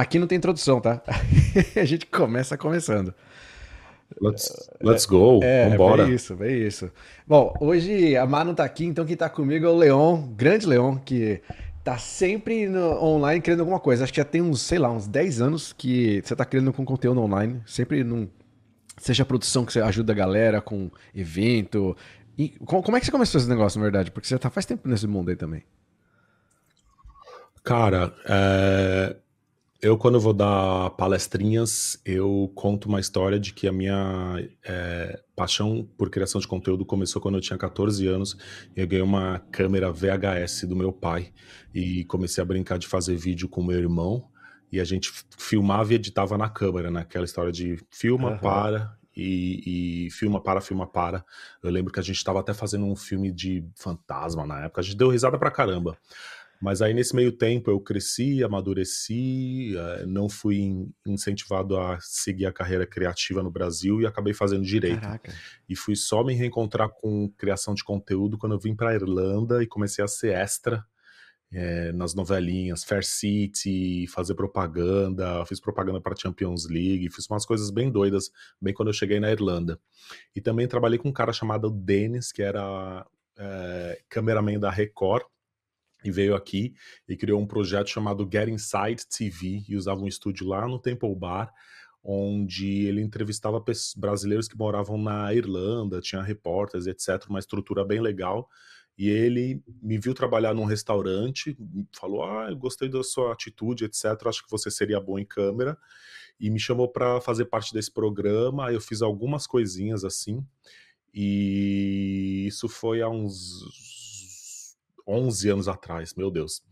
Aqui não tem introdução, tá? a gente começa começando. Let's, let's go, é, vambora. É isso, é isso. Bom, hoje a Mar não tá aqui, então quem tá comigo é o Leon, grande Leon, que tá sempre no, online criando alguma coisa. Acho que já tem uns, sei lá, uns 10 anos que você tá criando com conteúdo online, sempre num... Seja produção que você ajuda a galera com evento. E, como é que você começou esse negócio, na verdade? Porque você tá faz tempo nesse mundo aí também. Cara, é, eu quando vou dar palestrinhas, eu conto uma história de que a minha é, paixão por criação de conteúdo começou quando eu tinha 14 anos. Eu ganhei uma câmera VHS do meu pai e comecei a brincar de fazer vídeo com meu irmão. E a gente filmava e editava na câmera, naquela história de filma, uhum. para, e, e, filma para, filma para. Eu lembro que a gente estava até fazendo um filme de fantasma na época, a gente deu risada pra caramba. Mas aí nesse meio tempo eu cresci, amadureci, eh, não fui incentivado a seguir a carreira criativa no Brasil e acabei fazendo direito. Caraca. E fui só me reencontrar com criação de conteúdo quando eu vim para Irlanda e comecei a ser extra é, nas novelinhas, Fair City, fazer propaganda, fiz propaganda para Champions League, fiz umas coisas bem doidas, bem quando eu cheguei na Irlanda. E também trabalhei com um cara chamado Dennis, que era é, cameraman da Record, e veio aqui e criou um projeto chamado Get Inside TV e usava um estúdio lá no Temple Bar, onde ele entrevistava brasileiros que moravam na Irlanda, tinha repórteres, etc, uma estrutura bem legal. E ele me viu trabalhar num restaurante, falou: "Ah, eu gostei da sua atitude, etc, acho que você seria bom em câmera". E me chamou para fazer parte desse programa, eu fiz algumas coisinhas assim. E isso foi há uns 11 anos atrás, meu Deus.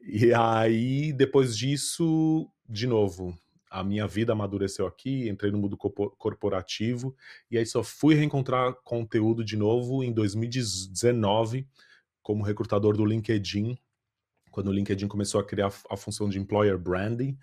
E aí, depois disso, de novo, a minha vida amadureceu aqui, entrei no mundo corporativo, e aí só fui reencontrar conteúdo de novo em 2019, como recrutador do LinkedIn, quando o LinkedIn começou a criar a função de employer branding,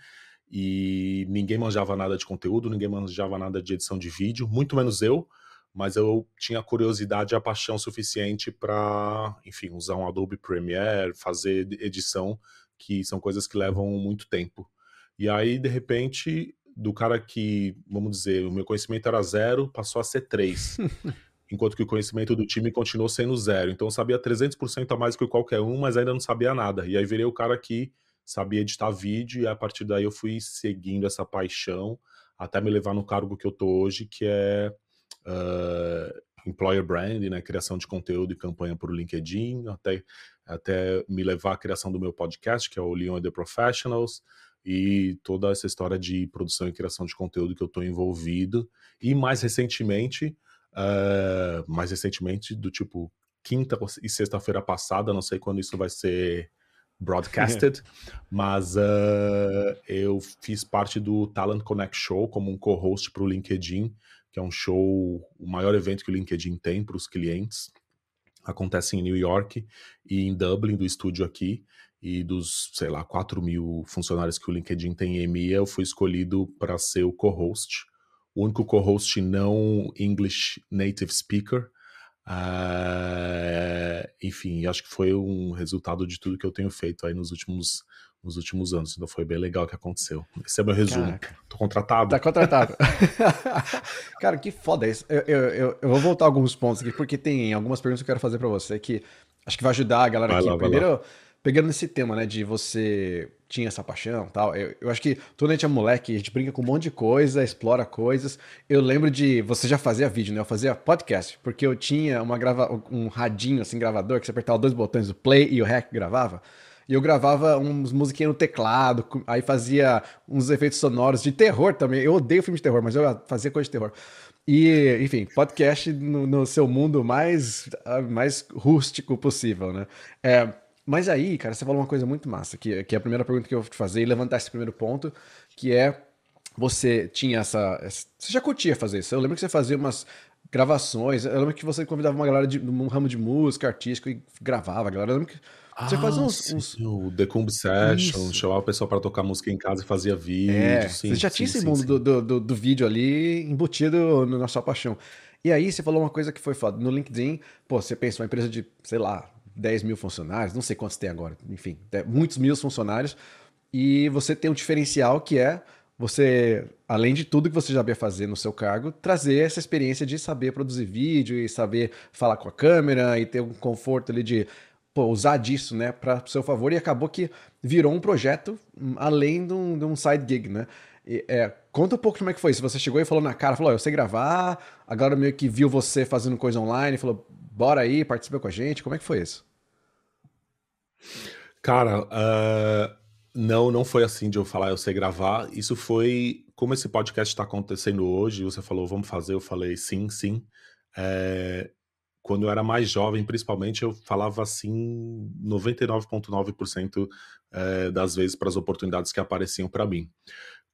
e ninguém manjava nada de conteúdo, ninguém manjava nada de edição de vídeo, muito menos eu, mas eu tinha curiosidade e a paixão suficiente para, enfim, usar um Adobe Premiere, fazer edição, que são coisas que levam muito tempo. E aí, de repente, do cara que, vamos dizer, o meu conhecimento era zero, passou a ser três. enquanto que o conhecimento do time continuou sendo zero. Então eu sabia 300% a mais que qualquer um, mas ainda não sabia nada. E aí virei o cara que sabia editar vídeo e a partir daí eu fui seguindo essa paixão até me levar no cargo que eu tô hoje, que é uh, employer brand, né, criação de conteúdo e campanha para o LinkedIn, até, até me levar à criação do meu podcast, que é o Leon The Professionals, e toda essa história de produção e criação de conteúdo que eu estou envolvido. E mais recentemente, uh, mais recentemente, do tipo quinta e sexta-feira passada, não sei quando isso vai ser broadcasted, mas uh, eu fiz parte do Talent Connect Show como um co-host para o LinkedIn, que é um show, o maior evento que o LinkedIn tem para os clientes. Acontece em New York e em Dublin, do estúdio aqui. E dos, sei lá, 4 mil funcionários que o LinkedIn tem em EMEA, eu fui escolhido para ser o co-host. O único co-host não English native speaker. Uh, enfim, acho que foi um resultado de tudo que eu tenho feito aí nos últimos nos últimos anos. Então foi bem legal o que aconteceu. Esse é meu resumo. Caraca. Tô contratado. Tá contratado. Cara, que foda isso. Eu, eu, eu, eu, vou voltar alguns pontos aqui, porque tem algumas perguntas que eu quero fazer para você que acho que vai ajudar a galera vai aqui. Lá, Primeiro, pegando nesse tema, né, de você tinha essa paixão tal. Eu, eu acho que quando a gente é moleque, a gente brinca com um monte de coisa, explora coisas. Eu lembro de. Você já fazia vídeo, né? Eu fazia podcast, porque eu tinha uma grava, um radinho, assim, gravador, que você apertava dois botões, o play e o rec gravava. E eu gravava uns musiquinhas no teclado, aí fazia uns efeitos sonoros de terror também. Eu odeio filme de terror, mas eu fazia coisa de terror. E, enfim, podcast no, no seu mundo mais, mais rústico possível, né? É, mas aí, cara, você falou uma coisa muito massa, que, que é a primeira pergunta que eu vou te fazer, e levantar esse primeiro ponto, que é você tinha essa, Você já curtia fazer isso? Eu lembro que você fazia umas gravações, eu lembro que você convidava uma galera de um ramo de música artístico e gravava, galera. Eu lembro que você ah, faz uns, uns... O The Comb Session, chamava o pessoal para tocar música em casa e fazia vídeo. É, sim, você já sim, tinha sim, esse mundo do, do, do, do, vídeo ali embutido na sua paixão. E aí você falou uma coisa que foi foda. No LinkedIn, pô, você pensa, uma empresa de, sei lá, 10 mil funcionários, não sei quantos tem agora, enfim, muitos mil funcionários. e você tem um diferencial que é você, além de tudo que você já sabia fazer no seu cargo, trazer essa experiência de saber produzir vídeo e saber falar com a câmera e ter um conforto ali de pô, usar disso, né, para seu favor. E acabou que virou um projeto hum, além de um, de um side gig, né? E, é, conta um pouco como é que foi. Se você chegou e falou na cara, falou, oh, eu sei gravar, agora meio que viu você fazendo coisa online, falou, bora aí, participa com a gente. Como é que foi isso? Cara, uh não, não foi assim de eu falar eu sei gravar. Isso foi como esse podcast está acontecendo hoje. Você falou vamos fazer, eu falei sim, sim. É, quando eu era mais jovem, principalmente, eu falava assim 99,9% é, das vezes para as oportunidades que apareciam para mim.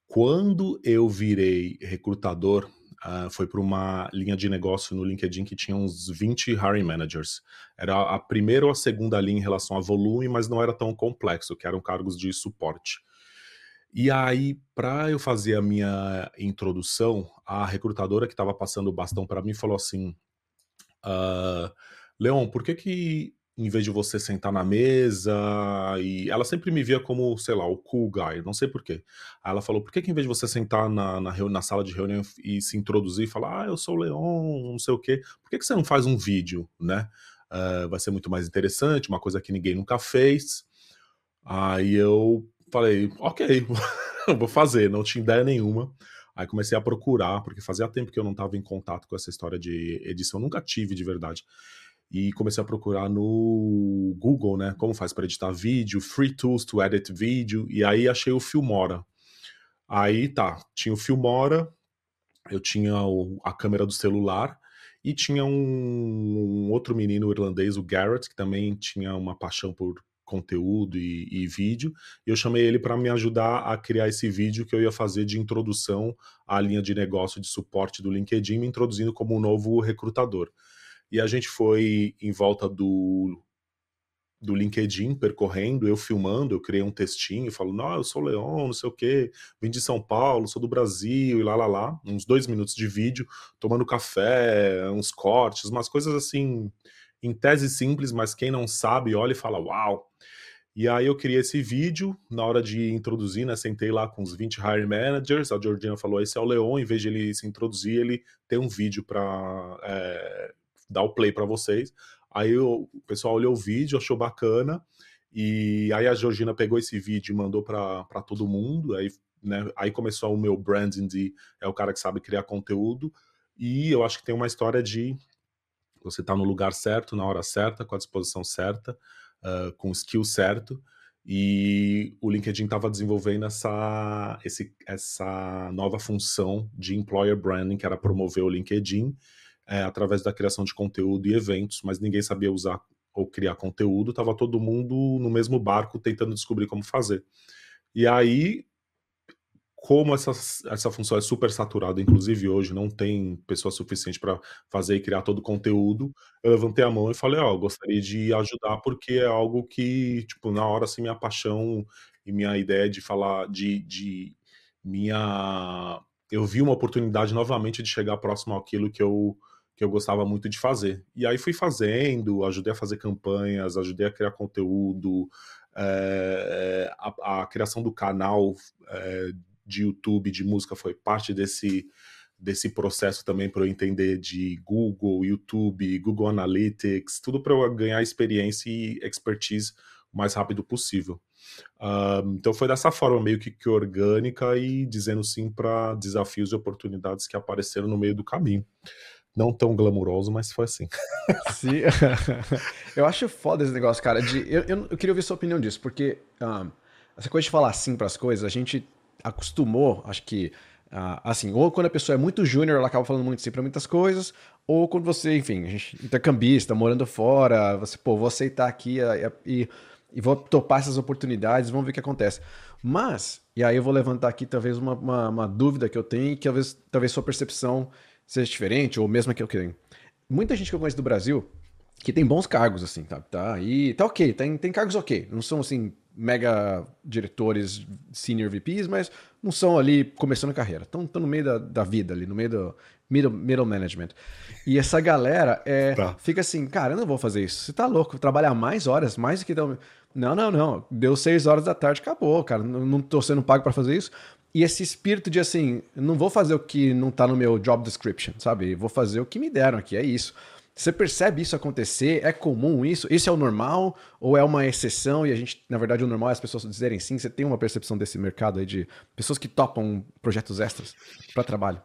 Quando eu virei recrutador, Uh, foi para uma linha de negócio no LinkedIn que tinha uns 20 hiring managers. Era a primeira ou a segunda linha em relação a volume, mas não era tão complexo, que eram cargos de suporte. E aí, para eu fazer a minha introdução, a recrutadora que estava passando o bastão para mim falou assim: uh, Leon, por que, que em vez de você sentar na mesa e ela sempre me via como, sei lá, o cool guy, não sei porquê. Aí ela falou, por que, que em vez de você sentar na, na, na, sala de reunião e se introduzir e falar, ah, eu sou o Leon, não sei o quê, por que, que você não faz um vídeo, né? Uh, vai ser muito mais interessante, uma coisa que ninguém nunca fez. Aí eu falei, ok, vou fazer, não tinha ideia nenhuma. Aí comecei a procurar, porque fazia tempo que eu não estava em contato com essa história de edição, nunca tive de verdade e comecei a procurar no Google, né, como faz para editar vídeo, free tools to edit vídeo, e aí achei o Filmora. Aí tá, tinha o Filmora, eu tinha o, a câmera do celular e tinha um, um, outro menino irlandês, o Garrett, que também tinha uma paixão por conteúdo e, e vídeo, e eu chamei ele para me ajudar a criar esse vídeo que eu ia fazer de introdução à linha de negócio de suporte do LinkedIn, me introduzindo como um novo recrutador. E a gente foi em volta do, do LinkedIn percorrendo, eu filmando, eu criei um textinho, falo, não, eu sou o Leon, não sei o quê, vim de São Paulo, sou do Brasil, e lá, lá, lá, uns dois minutos de vídeo, tomando café, uns cortes, umas coisas assim, em tese simples, mas quem não sabe olha e fala, uau! E aí eu criei esse vídeo, na hora de introduzir, né, sentei lá com os 20 hiring managers, a Georgina falou, esse é o Leon, em vez de ele se introduzir, ele tem um vídeo para é, eh, dar o play para vocês. Aí o pessoal olhou o vídeo, achou bacana, e aí a Georgina pegou esse vídeo e mandou para todo mundo. Aí, né, aí começou o meu branding de é o cara que sabe criar conteúdo. E eu acho que tem uma história de você estar tá no lugar certo, na hora certa, com a disposição certa, uh, com o skill certo. E o LinkedIn estava desenvolvendo essa, esse, essa nova função de employer branding, que era promover o LinkedIn é, através da criação de conteúdo e eventos, mas ninguém sabia usar ou criar conteúdo, estava todo mundo no mesmo barco tentando descobrir como fazer. E aí, como essa, essa função é super saturada, inclusive hoje não tem pessoa suficiente para fazer e criar todo o conteúdo, eu levantei a mão e falei, ó, oh, gostaria de ajudar porque é algo que, tipo, na hora, assim, minha paixão e minha ideia de falar, de, de minha... Eu vi uma oportunidade novamente de chegar próximo àquilo que eu que eu gostava muito de fazer. E aí fui fazendo, ajudei a fazer campanhas, ajudei a criar conteúdo, é, a, a, criação do canal é, de YouTube de música foi parte desse, desse processo também para eu entender de Google, YouTube, Google Analytics, tudo para eu ganhar experiência e expertise o mais rápido possível. Então foi dessa forma meio que, que orgânica e dizendo sim para desafios e oportunidades que apareceram no meio do caminho. Não tão glamuroso, mas foi assim. Sim. eu acho foda esse negócio, cara. De, eu, eu, eu queria ouvir sua opinião disso, porque um, essa coisa de falar sim para as coisas, a gente acostumou, acho que, assim, ou quando a pessoa é muito júnior, ela acaba falando muito sim para muitas coisas, ou quando você, enfim, a gente intercambista, morando fora, você, pô, vou aceitar aqui e, e vou topar essas oportunidades, vamos ver o que acontece. Mas, e aí eu vou levantar aqui talvez uma, uma, uma dúvida que eu tenho, que talvez, talvez sua percepção seja diferente, ou mesmo que eu que muita gente que eu conheço do Brasil que tem bons cargos, assim, tá? tá e tá ok, tem, tem cargos ok. Não são, assim, mega diretores, senior VPs, mas não são ali começando a carreira. Estão no meio da, da vida ali, no meio do middle, middle management. E essa galera é, tá. fica assim, cara, eu não vou fazer isso. Você tá louco, trabalhar mais horas, mais do que... Não, não, não. Deu seis horas da tarde, acabou, cara. Não, não tô sendo pago para fazer isso. E esse espírito de assim, não vou fazer o que não tá no meu job description, sabe? Vou fazer o que me deram aqui, é isso. Você percebe isso acontecer? É comum isso? Isso é o normal? Ou é uma exceção e a gente, na verdade, o normal é as pessoas dizerem sim? Você tem uma percepção desse mercado aí de pessoas que topam projetos extras para trabalho?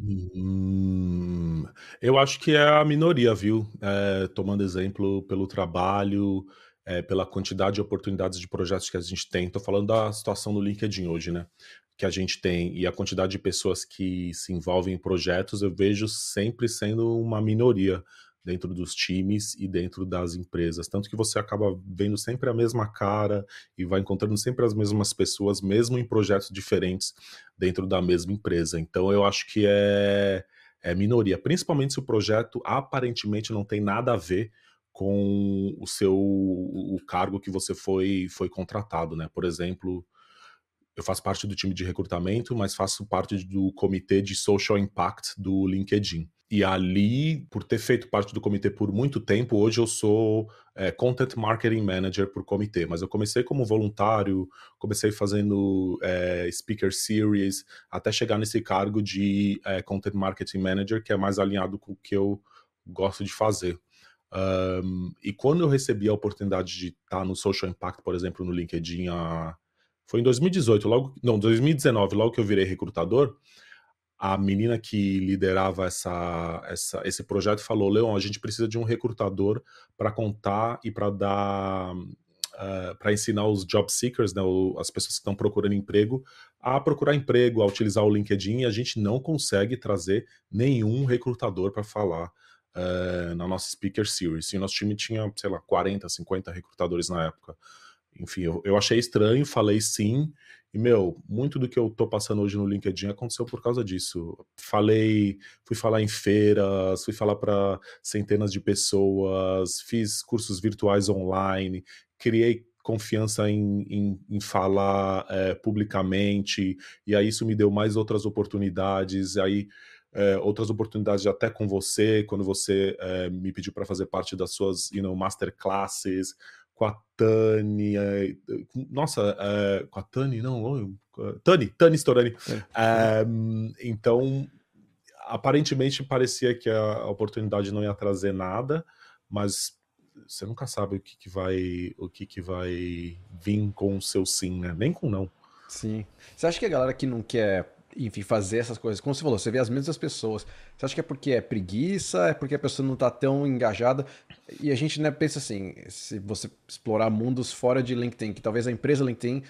Hum, eu acho que é a minoria, viu? É, tomando exemplo pelo trabalho, é, pela quantidade de oportunidades de projetos que a gente tem. Estou falando da situação no LinkedIn hoje, né? Que a gente tem e a quantidade de pessoas que se envolvem em projetos, eu vejo sempre sendo uma minoria dentro dos times e dentro das empresas. Tanto que você acaba vendo sempre a mesma cara e vai encontrando sempre as mesmas pessoas, mesmo em projetos diferentes dentro da mesma empresa. Então eu acho que é, é minoria, principalmente se o projeto aparentemente não tem nada a ver com o seu o cargo que você foi foi contratado, né? Por exemplo, eu faço parte do time de recrutamento, mas faço parte do comitê de social impact do LinkedIn. E ali, por ter feito parte do comitê por muito tempo, hoje eu sou é, Content Marketing Manager por comitê. Mas eu comecei como voluntário, comecei fazendo é, Speaker Series, até chegar nesse cargo de é, Content Marketing Manager, que é mais alinhado com o que eu gosto de fazer. Um, e quando eu recebi a oportunidade de estar no Social Impact, por exemplo, no LinkedIn, a... foi em 2018, logo, não, 2019, logo que eu virei recrutador, a menina que liderava essa, essa, esse projeto falou: Leon, a gente precisa de um recrutador para contar e para dar. Uh, para ensinar os job seekers, né, as pessoas que estão procurando emprego, a procurar emprego, a utilizar o LinkedIn, e a gente não consegue trazer nenhum recrutador para falar uh, na nossa Speaker Series. E o nosso time tinha, sei lá, 40, 50 recrutadores na época. Enfim, eu, eu achei estranho, falei sim. E, meu, muito do que eu tô passando hoje no LinkedIn aconteceu por causa disso. Falei, fui falar em feiras, fui falar para centenas de pessoas, fiz cursos virtuais online, criei confiança em, em, em falar é, publicamente, e aí isso me deu mais outras oportunidades, aí é, outras oportunidades até com você, quando você é, me pediu para fazer parte das suas you know, masterclasses, com a Tani, é, nossa, é, com a Tani, não, Tani, Tani Storani. É. então, aparentemente parecia que a oportunidade não ia trazer nada, mas você nunca sabe o que, que vai o que, que vai vir com o seu sim, né? Nem com não. Sim. Você acha que a galera que não quer enfim, fazer essas coisas. Como você falou, você vê as mesmas pessoas. Você acha que é porque é preguiça, é porque a pessoa não está tão engajada? E a gente né, pensa assim, se você explorar mundos fora de LinkedIn, que talvez a empresa LinkedIn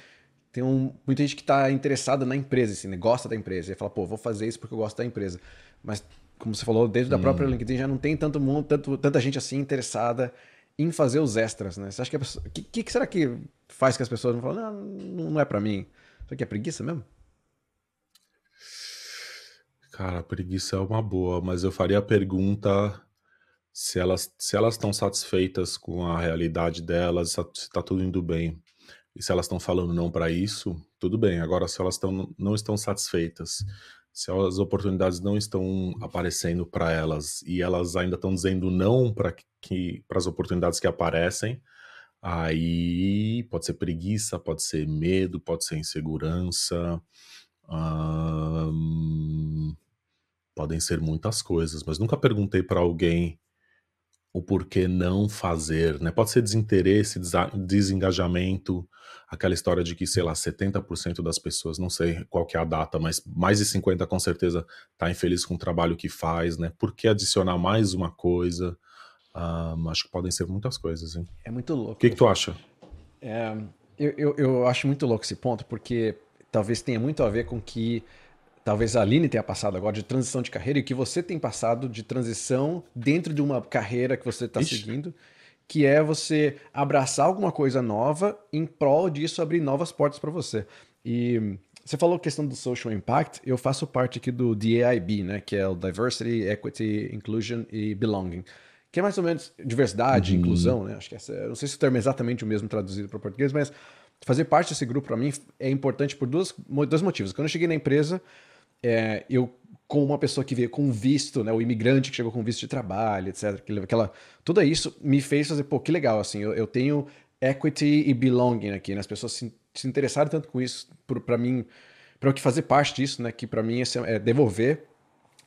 tem um, muita gente que está interessada na empresa, assim, né, gosta da empresa, e fala, pô, vou fazer isso porque eu gosto da empresa. Mas, como você falou, dentro da hum. própria LinkedIn já não tem tanto mundo, tanto, tanta gente assim interessada em fazer os extras, né? Você acha que o que, que, será que faz que as pessoas não falam, não, não é para mim? Isso aqui é preguiça mesmo? Cara, preguiça é uma boa, mas eu faria a pergunta se elas se elas estão satisfeitas com a realidade delas, se está tudo indo bem. E se elas estão falando não para isso, tudo bem. Agora, se elas estão, não estão satisfeitas, se as oportunidades não estão aparecendo para elas e elas ainda estão dizendo não para que para as oportunidades que aparecem, aí pode ser preguiça, pode ser medo, pode ser insegurança. Hum, Podem ser muitas coisas, mas nunca perguntei para alguém o porquê não fazer, né? Pode ser desinteresse, desengajamento, aquela história de que, sei lá, 70% das pessoas, não sei qual que é a data, mas mais de 50 com certeza tá infeliz com o trabalho que faz, né? Por que adicionar mais uma coisa? Um, acho que podem ser muitas coisas, hein? É muito louco. O que, que tu acha? É, eu, eu, eu acho muito louco esse ponto, porque talvez tenha muito a ver com que talvez a Aline tenha passado agora de transição de carreira e que você tem passado de transição dentro de uma carreira que você está seguindo, que é você abraçar alguma coisa nova em prol disso abrir novas portas para você. E você falou a questão do social impact, eu faço parte aqui do DAIB, né, que é o Diversity, Equity, Inclusion e Belonging, que é mais ou menos diversidade, uhum. inclusão, né? Acho que essa, não sei se o termo é exatamente o mesmo traduzido para o português, mas fazer parte desse grupo para mim é importante por dois, dois motivos. Quando eu cheguei na empresa, é, eu como uma pessoa que veio com visto, né, o imigrante que chegou com visto de trabalho, etc. Aquela, tudo isso me fez fazer, pô, que legal, assim, eu, eu tenho equity e belonging aqui, né? As pessoas se, se interessaram tanto com isso, para mim, para eu que fazer parte disso, né? Que para mim é devolver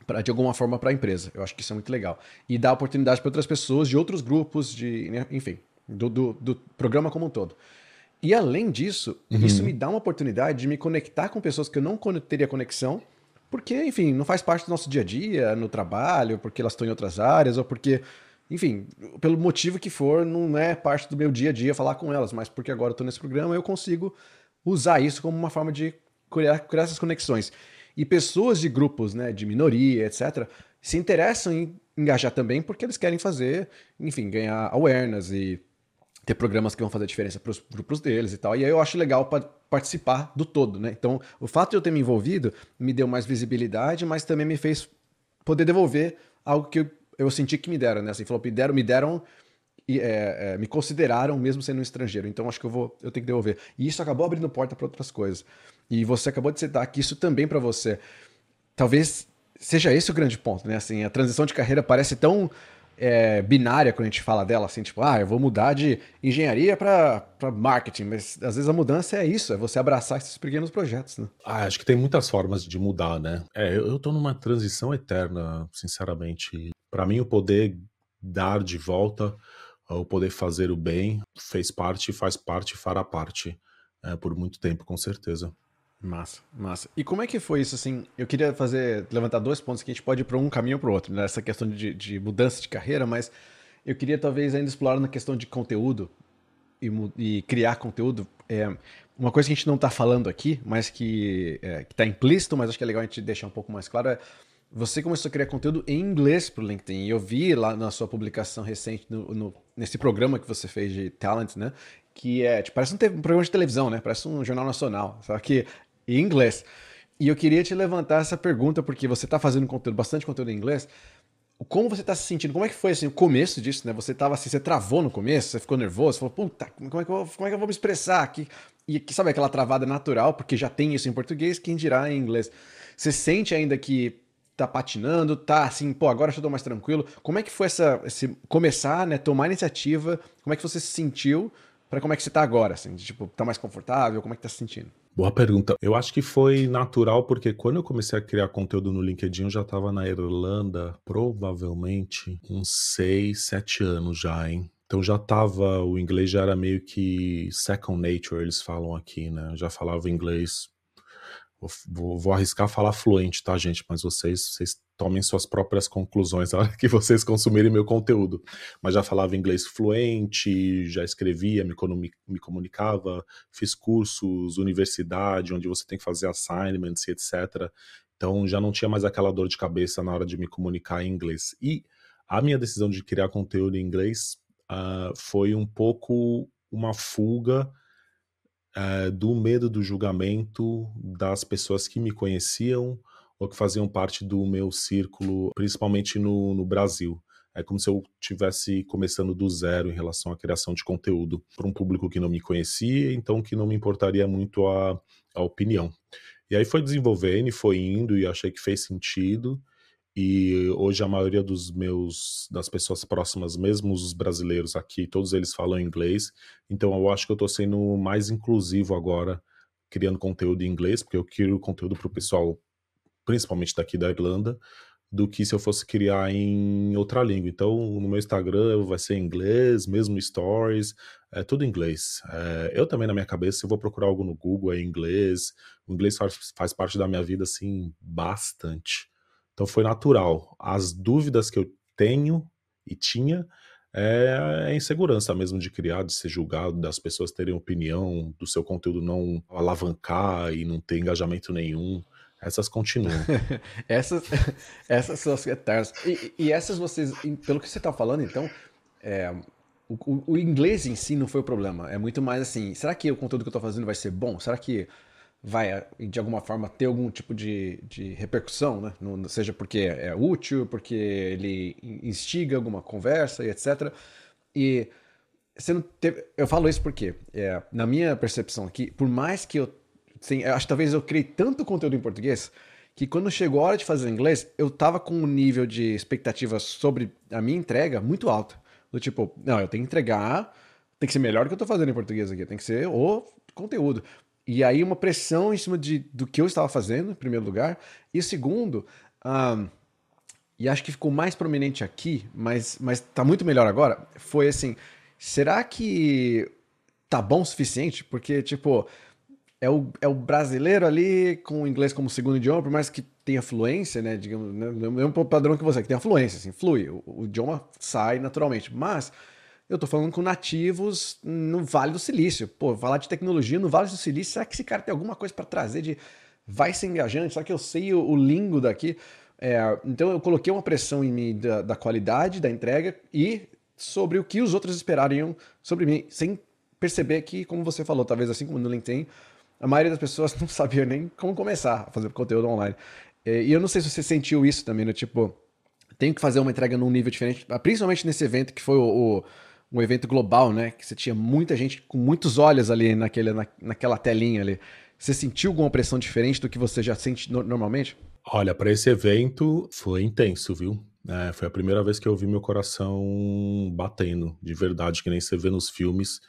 pra, de alguma forma para a empresa. Eu acho que isso é muito legal. E dar oportunidade para outras pessoas de outros grupos, de, né? enfim, do, do, do, programa como um todo. E além disso, uhum. isso me dá uma oportunidade de me conectar com pessoas que eu não teria conexão, porque, enfim, não faz parte do nosso dia a dia, no trabalho, porque elas estão em outras áreas, ou porque enfim, pelo motivo que for, não é parte do meu dia a dia falar com elas, mas porque agora eu estou nesse programa, eu consigo usar isso como uma forma de criar, criar essas conexões. E pessoas de grupos, né, de minoria, etc., se interessam em engajar também porque eles querem fazer, enfim, ganhar awareness e ter programas que vão fazer diferença para os grupos deles e tal. E aí eu acho legal para participar do todo, né? Então, o fato de eu ter me envolvido me deu mais visibilidade, mas também me fez poder devolver algo que eu eu senti que me deram, né? Assim, falou, me deram, me deram e é, é, me consideraram mesmo sendo um estrangeiro. Então acho que eu vou, eu tenho que devolver. E isso acabou abrindo porta para outras coisas. E você acabou de citar que isso também para você, talvez seja esse o grande ponto, né? Assim, a transição de carreira parece tão é, binária quando a gente fala dela, assim, tipo, ah, eu vou mudar de engenharia para marketing, mas às vezes a mudança é isso, é você abraçar esses pequenos projetos, né? Ah, acho que tem muitas formas de mudar, né? É, eu, eu tô numa transição eterna, sinceramente. Para mim, o poder dar de volta, o poder fazer o bem, fez parte, faz parte, fará parte é, por muito tempo, com certeza. Massa, massa. E como é que foi isso, assim? Eu queria fazer, levantar dois pontos que a gente pode ir para um caminho ou para o outro, nessa questão de, de, mudança de carreira, mas eu queria talvez ainda explorar na questão de conteúdo e, e criar conteúdo. É, uma coisa que a gente não está falando aqui, mas que é, está implícito, mas acho que é legal a gente deixar um pouco mais claro, é você começou a criar conteúdo em inglês para o LinkedIn. E eu vi lá na sua publicação recente, no, no, nesse programa que você fez de talent, né? Que é, tipo, parece um, um, programa de televisão, né? Parece um jornal nacional, só que em inglês. E eu queria te levantar essa pergunta, porque você está fazendo conteúdo, bastante conteúdo em inglês. Como você está se sentindo? Como é que foi assim, o começo disso, né? Você tava assim, você travou no começo, você ficou nervoso, falou, puta, como é que eu, como é que eu vou me expressar aqui? E sabe aquela travada natural, porque já tem isso em português, quem dirá em inglês. Você sente ainda que tá patinando, tá assim, pô, agora eu estou mais tranquilo. Como é que foi essa, esse começar, né, tomar iniciativa? Como é que você se sentiu para como é que você tá agora, assim, de, tipo, tá mais confortável, como é que tá se sentindo? Boa pergunta. Eu acho que foi natural porque quando eu comecei a criar conteúdo no LinkedIn, eu já estava na Irlanda, provavelmente uns 6, 7 anos já, hein? Então já tava, o inglês já era meio que second nature, eles falam aqui, né? Eu já falava inglês Vou, vou, arriscar falar fluente, tá, gente? Mas vocês, vocês tomem suas próprias conclusões na hora que vocês consumirem meu conteúdo. Mas já falava inglês fluente, já escrevia, me, me comunicava, fiz cursos, universidade, onde você tem que fazer assignments e etc. Então já não tinha mais aquela dor de cabeça na hora de me comunicar em inglês. E a minha decisão de criar conteúdo em inglês uh, foi um pouco uma fuga é, do medo do julgamento das pessoas que me conheciam ou que faziam parte do meu círculo, principalmente no, no Brasil. É como se eu tivesse começando do zero em relação à criação de conteúdo para um público que não me conhecia, então que não me importaria muito a, a opinião. E aí foi desenvolvendo e foi indo e achei que fez sentido. E hoje a maioria dos meus das pessoas próximas, mesmo os brasileiros aqui, todos eles falam inglês. Então eu acho que eu estou sendo mais inclusivo agora, criando conteúdo em inglês, porque eu crio conteúdo para o pessoal, principalmente daqui da Irlanda, do que se eu fosse criar em outra língua. Então, no meu Instagram vai ser inglês, mesmo stories, é tudo inglês. É, eu também, na minha cabeça, eu vou procurar algo no Google, é inglês. O inglês faz, faz parte da minha vida, assim, bastante. Então foi natural. As dúvidas que eu tenho e tinha é a insegurança mesmo de criar, de ser julgado, das pessoas terem opinião, do seu conteúdo não alavancar e não ter engajamento nenhum. Essas continuam. essas, essas são as eternas. E, e, essas vocês, pelo que você está falando, então, é, o, o, inglês em si não foi o problema. É muito mais assim, será que o conteúdo que eu estou fazendo vai ser bom? Será que vai, de alguma forma, ter algum tipo de, de repercussão, né? No, seja porque é útil, porque ele instiga alguma conversa e etc. E você não teve, eu falo isso porque, é, na minha percepção aqui, por mais que eu, sim, eu acho que talvez eu criei tanto conteúdo em português, que quando chegou a hora de fazer inglês, eu tava com um nível de expectativa sobre a minha entrega muito alto. Do tipo, não, eu tenho que entregar tem que ser melhor do que eu tô fazendo em português aqui, tem que ser o conteúdo. E aí uma pressão em cima de, do que eu estava fazendo, em primeiro lugar. E segundo, um, e acho que ficou mais prominente aqui, mas, mas tá muito melhor agora, foi assim, será que tá bom o suficiente? Porque, tipo, é o, é o brasileiro ali com o inglês como segundo idioma, por mais que tenha fluência, né? Digamos, né, é o mesmo padrão que você, que tem fluência, assim, flui, o, o, idioma sai naturalmente. Mas eu tô falando com nativos no Vale do Silício. Pô, falar de tecnologia no Vale do Silício, será que esse cara tem alguma coisa para trazer de vai ser engajante? Será que eu sei o, o lingo daqui? É, então eu coloquei uma pressão em mim da, da qualidade da entrega e sobre o que os outros esperariam sobre mim, sem perceber que, como você falou, talvez assim como no LinkedIn, a maioria das pessoas não sabia nem como começar a fazer conteúdo online. É, e eu não sei se você sentiu isso também, né? Tipo, tenho que fazer uma entrega num nível diferente, principalmente nesse evento que foi o, o um evento global, né? Que você tinha muita gente com muitos olhos ali naquele, na, naquela telinha ali. Você sentiu alguma pressão diferente do que você já sente no, normalmente? Olha, para esse evento foi intenso, viu? É, foi a primeira vez que eu vi meu coração batendo, de verdade, que nem você vê nos filmes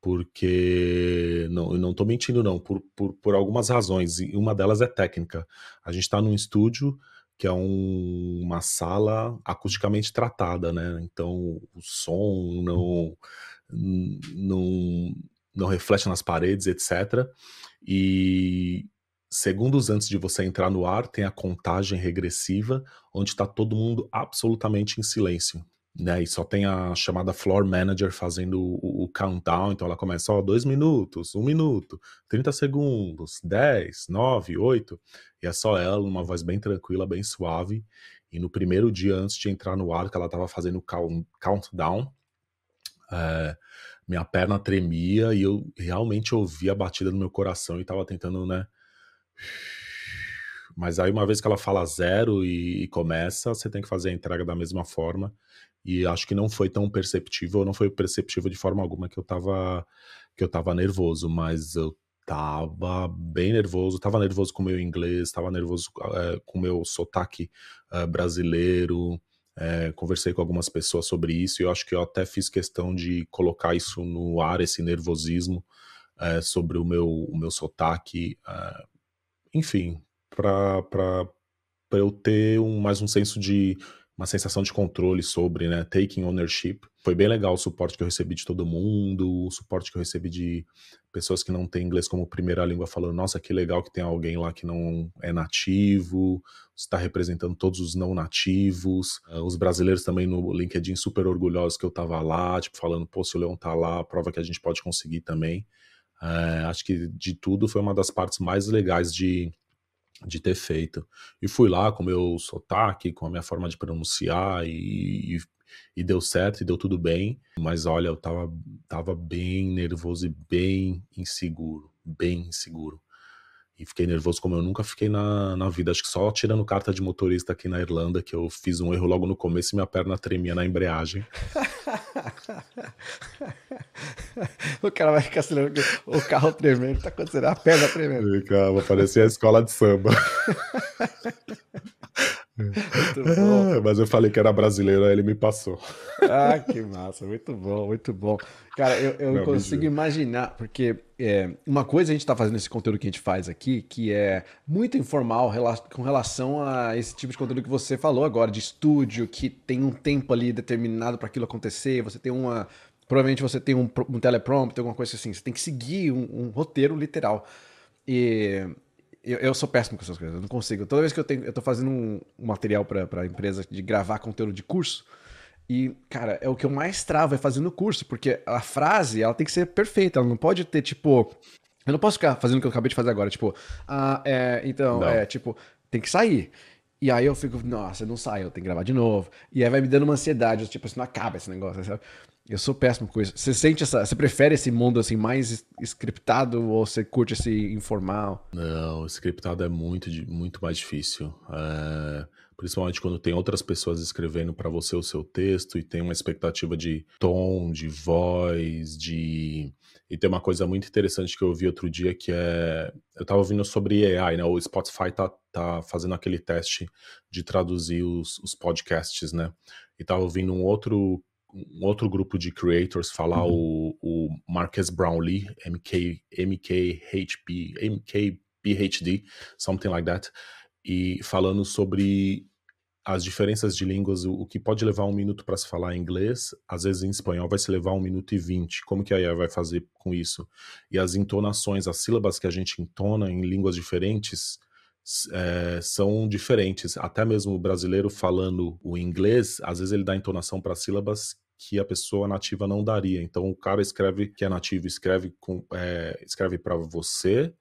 porque não, eu não estou mentindo não, por, por, por, algumas razões, e uma delas é técnica. A gente está num estúdio que é um, uma sala acusticamente tratada, né? Então o som não, não, não reflete nas paredes, etc. E segundos antes de você entrar no ar, tem a contagem regressiva, onde está todo mundo absolutamente em silêncio né? E só tem a chamada floor manager fazendo o, o countdown, então ela começa, ó, dois minutos, um minuto, 30 segundos, 10, 9, 8, e é só ela, numa voz bem tranquila, bem suave. E no primeiro dia antes de entrar no ar, que ela tava fazendo o countdown, é, minha perna tremia e eu realmente ouvia a batida no meu coração e tava tentando, né? Mas aí, uma vez que ela fala zero e, e começa, você tem que fazer a entrega da mesma forma. E acho que não foi tão perceptível, não foi perceptível de forma alguma que eu tava que eu tava nervoso, mas eu tava bem nervoso, tava nervoso com o meu inglês, tava nervoso é, com o meu sotaque é, brasileiro, é, conversei com algumas pessoas sobre isso e eu acho que eu até fiz questão de colocar isso no ar, esse nervosismo sobre o meu, o meu sotaque, enfim, para eu ter um, mais um senso de uma sensação de controle sobre, né, taking ownership. Foi bem legal o suporte que eu recebi de todo mundo, o suporte que eu recebi de pessoas que não têm inglês como primeira língua falando, nossa, que legal que tem alguém lá que não é nativo, está representando todos os não nativos. Uh, os brasileiros também no LinkedIn super orgulhosos que eu tava lá, tipo, falando, pô, se o Leão tá lá, prova que a gente pode conseguir também. Uh, acho que de tudo foi uma das partes mais legais de de ter feito. E fui lá com meu sotaque, com a minha forma de pronunciar e, e, e, deu certo e deu tudo bem. Mas olha, eu tava, tava bem nervoso e bem inseguro, bem inseguro. E fiquei nervoso como eu nunca fiquei na, na vida. Acho que só tirando carta de motorista aqui na Irlanda, que eu fiz um erro logo no começo e minha perna tremia na embreagem. o cara vai ficar acelerando o carro tremendo, tá acontecendo a perna tremendo. Calma, parecia a escola de samba. É, mas eu falei que era brasileiro, aí ele me passou. Ah, que massa, muito bom, muito bom. Cara, eu, eu não, consigo imaginar, porque é, uma coisa a gente está fazendo esse conteúdo que a gente faz aqui, que é muito informal com relação a esse tipo de conteúdo que você falou agora, de estúdio, que tem um tempo ali determinado para aquilo acontecer, você tem uma. Provavelmente você tem um, um teleprompter, alguma coisa assim, você tem que seguir um, um roteiro literal. E eu, eu, sou péssimo com essas coisas, eu não consigo. Toda vez que eu tenho, eu tô fazendo um, um material para empresa de gravar conteúdo de curso, e, cara, é o que eu mais travo é fazendo curso, porque a frase, ela tem que ser perfeita, ela não pode ter, tipo. Eu não posso ficar fazendo o que eu acabei de fazer agora, tipo, ah, é, então, não. é, tipo, tem que sair. E aí eu fico, nossa, não sai, eu tenho que gravar de novo. E aí vai me dando uma ansiedade, tipo, assim, não acaba esse negócio, sabe? Eu sou péssimo com isso. Você sente essa. Você prefere esse mundo assim mais scriptado ou você curte esse informal? Não, scriptado é muito, muito mais difícil. É, principalmente quando tem outras pessoas escrevendo para você o seu texto e tem uma expectativa de tom, de voz, de. E tem uma coisa muito interessante que eu vi outro dia que é. Eu tava ouvindo sobre AI, né? O Spotify tá, tá fazendo aquele teste de traduzir os, os podcasts, né? E tava ouvindo um outro um outro grupo de creators falar uhum. o, o Marques Brownlee, MK, MKHP, MKPHD, something like that, e falando sobre as diferenças de línguas, o, o que pode levar um minuto para se falar em inglês, às vezes em espanhol vai se levar um minuto e vinte. Como que a IA vai fazer com isso? E as entonações, as sílabas que a gente entona em línguas diferentes, é, são diferentes. Até mesmo o brasileiro falando o inglês, às vezes ele dá entonação para sílabas que a pessoa nativa não daria. Então o cara escreve que é nativo, escreve com, é, escreve para você,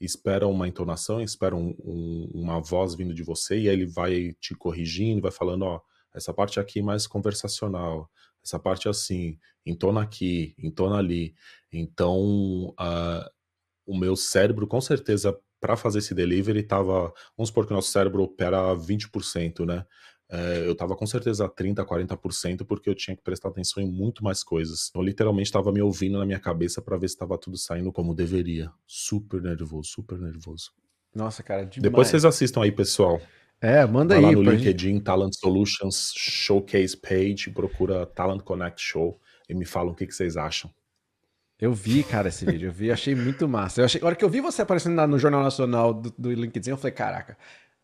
espera uma entonação, espera um, um, uma voz vindo de você e aí ele vai te corrigindo, vai falando, ó, essa parte aqui é mais conversacional, essa parte é assim, entona aqui, entona ali. Então uh, o meu cérebro com certeza para fazer esse delivery estava, vamos supor que o nosso cérebro opera 20%, né? É, eu estava com certeza 30%, 40%, porque eu tinha que prestar atenção em muito mais coisas. Eu literalmente estava me ouvindo na minha cabeça para ver se estava tudo saindo como deveria. Super nervoso, super nervoso. Nossa, cara, demais. Depois vocês assistam aí, pessoal. É, manda Vai aí. lá no LinkedIn, gente... Talent Solutions Showcase Page, procura Talent Connect Show e me falam o que, que vocês acham. Eu vi, cara, esse vídeo. Eu vi, achei muito massa. Eu achei, a hora que eu vi você aparecendo no Jornal Nacional do, do LinkedIn, eu falei, caraca,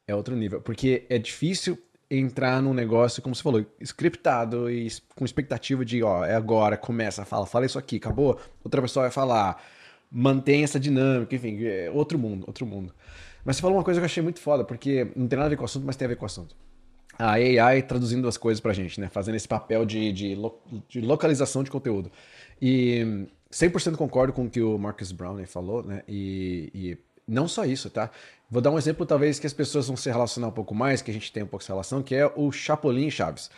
é outro nível. Porque é difícil entrar num negócio, como você falou, scriptado e com expectativa de, ó, é agora, começa, fala, fala isso aqui, acabou, outra pessoa vai falar, mantém essa dinâmica, enfim, é outro mundo, outro mundo. Mas você falou uma coisa que eu achei muito foda, porque não tem nada a ver com o assunto, mas tem a ver com o assunto. A AI traduzindo as coisas pra gente, né? Fazendo esse papel de, de, de localização de conteúdo. E 100% concordo com o que o Marcus Brown falou, né? E, e, não só isso, tá? Vou dar um exemplo, talvez, que as pessoas vão se relacionar um pouco mais, que a gente tem um pouco essa relação, que é o Chapolin Chaves.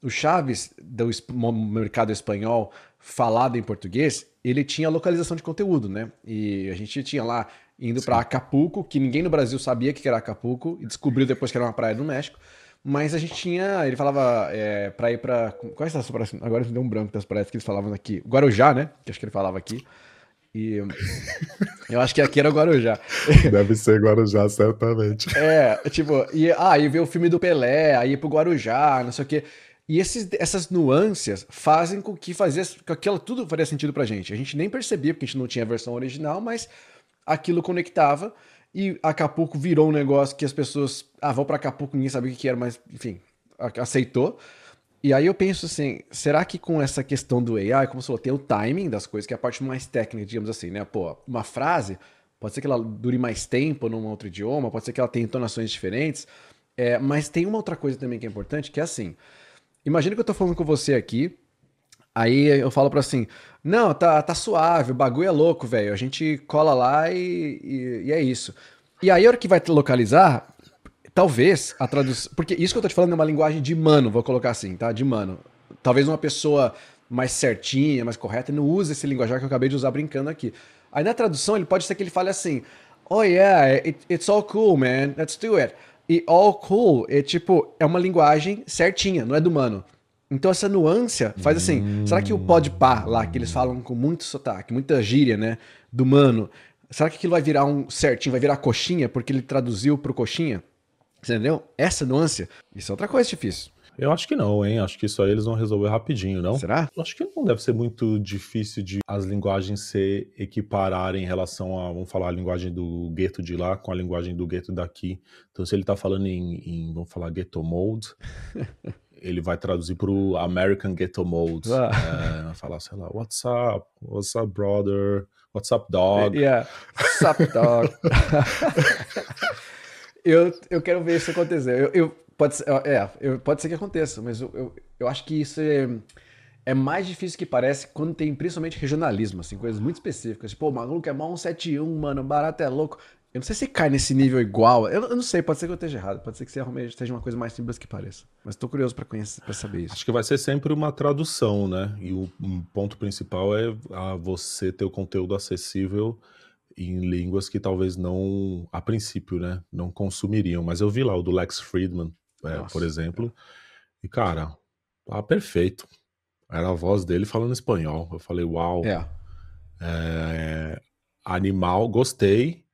O Chaves, do mercado espanhol, falado em português, ele tinha localização de conteúdo, né? E a gente tinha lá indo para Acapulco, que ninguém no Brasil sabia que era Acapulco, e descobriu depois que era uma praia do México. Mas a gente tinha. Ele falava é, pra ir pra. Quais são as praias? Agora me deu um branco das praias que eles falavam aqui. Guarujá, né? Que acho que ele falava aqui. E eu acho que aqui era Guarujá. Deve ser Guarujá, certamente. É, tipo, e ah, aí ver o filme do Pelé, aí ir pro Guarujá, não sei o quê. E esses, essas nuances fazem com que fazia, que aquilo tudo faria sentido pra gente. A gente nem percebia, porque a gente não tinha a versão original, mas aquilo conectava. E Acapulco virou um negócio que as pessoas. Ah, vão para Acapulco, ninguém sabia o que era, mas, enfim, aceitou. E aí eu penso assim, será que com essa questão do AI, como você falou, tem o timing das coisas, que é a parte mais técnica, digamos assim, né? Pô, uma frase, pode ser que ela dure mais tempo num outro idioma, pode ser que ela tenha entonações diferentes, é, mas tem uma outra coisa também que é importante, que é assim, imagina que eu tô falando com você aqui, aí eu falo para assim, não, tá, tá suave, o bagulho é louco, velho. A gente cola lá e, e, e, é isso. E aí, a hora que vai localizar, talvez a tradução. Porque isso que eu tô te falando é uma linguagem de mano, vou colocar assim, tá? De mano. Talvez uma pessoa mais certinha, mais correta, não use esse linguajar que eu acabei de usar brincando aqui. Aí na tradução, ele pode ser que ele fale assim: Oh yeah, it, it's all cool, man, let's do it. E all cool é tipo, é uma linguagem certinha, não é do mano. Então essa nuance faz assim, hum. será que o pode pá lá, que eles falam com muito sotaque, muita gíria, né, do mano, será que aquilo vai virar um certinho, vai virar coxinha, porque ele traduziu pro coxinha? Entendeu? Essa nuance, isso é outra coisa difícil. Eu acho que não, hein? Acho que isso aí eles vão resolver rapidinho, não? Será? Acho que não deve ser muito difícil de as linguagens se equipararem em relação a, vamos falar, a linguagem do gueto de lá com a linguagem do gueto daqui. Então, se ele tá falando em, em vamos falar, ghetto mode, ele vai traduzir para o American Ghetto Mode. Ah. É, falar, sei lá, what's up? What's up, brother? What's up, dog? Yeah, what's up, dog? eu, eu quero ver isso acontecer. Eu, eu pode, ser, é, eu, pode ser que aconteça, mas eu, eu, eu acho que isso é, é mais difícil que parece quando tem principalmente regionalismo, assim, coisas muito específicas. Tipo, o maluco é mal 171, mano, barato é louco. Eu não sei se cai nesse nível igual. Eu, eu, não sei, pode ser que eu esteja errado. Pode ser que você realmente seja uma coisa mais simples que pareça. Mas estou curioso para conhecer, para saber isso. Acho que vai ser sempre uma tradução, né? E o um ponto principal é a você ter o conteúdo acessível em línguas que talvez não, a princípio, né, não consumiriam. Mas eu vi lá o do Lex Friedman, é, por exemplo, e cara, tá perfeito. Era a voz dele falando espanhol. Eu falei, uau. É. É, animal, gostei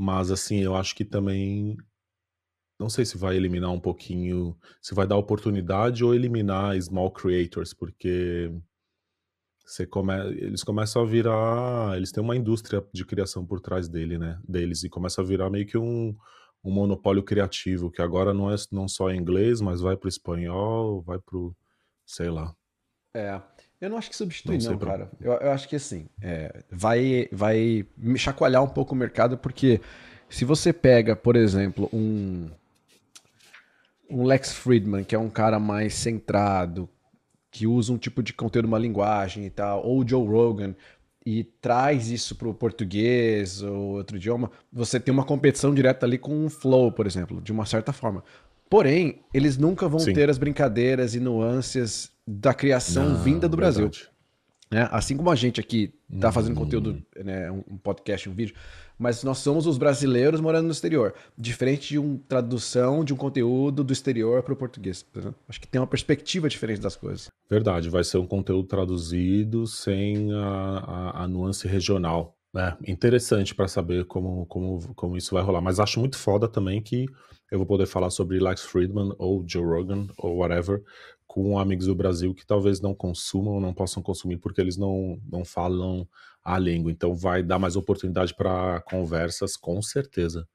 mas assim, eu acho que também não sei se vai eliminar um pouquinho, se vai dar oportunidade ou eliminar small creators, porque você come, eles começam a virar, eles têm uma indústria de criação por trás dele, né, deles e começa a virar meio que um, um monopólio criativo que agora não é não só em inglês, mas vai para o espanhol, vai para o, sei lá. É, eu não acho que substitui não, não cara. Eu, eu, acho que assim, é, vai vai chacoalhar um pouco o mercado porque se você pega, por exemplo, um um Lex Friedman, que é um cara mais centrado, que usa um tipo de conteúdo, uma linguagem e tal, ou o Joe Rogan, e traz isso para o português ou outro idioma, você tem uma competição direta ali com o Flow, por exemplo, de uma certa forma. Porém, eles nunca vão Sim. ter as brincadeiras e nuances da criação Não, vinda do verdade. Brasil. Né? Assim como a gente aqui está fazendo uhum. conteúdo, né, um podcast, um vídeo, mas nós somos os brasileiros morando no exterior, diferente de uma tradução de um conteúdo do exterior para o português. Acho que tem uma perspectiva diferente das coisas. Verdade, vai ser um conteúdo traduzido sem a, a, a nuance regional. É, interessante para saber como, como, como isso vai rolar. Mas acho muito foda também que eu vou poder falar sobre Lex Friedman ou Joe Rogan ou whatever com amigos do Brasil que talvez não consumam ou não possam consumir porque eles não, não falam a língua. Então vai dar mais oportunidade para conversas, com certeza.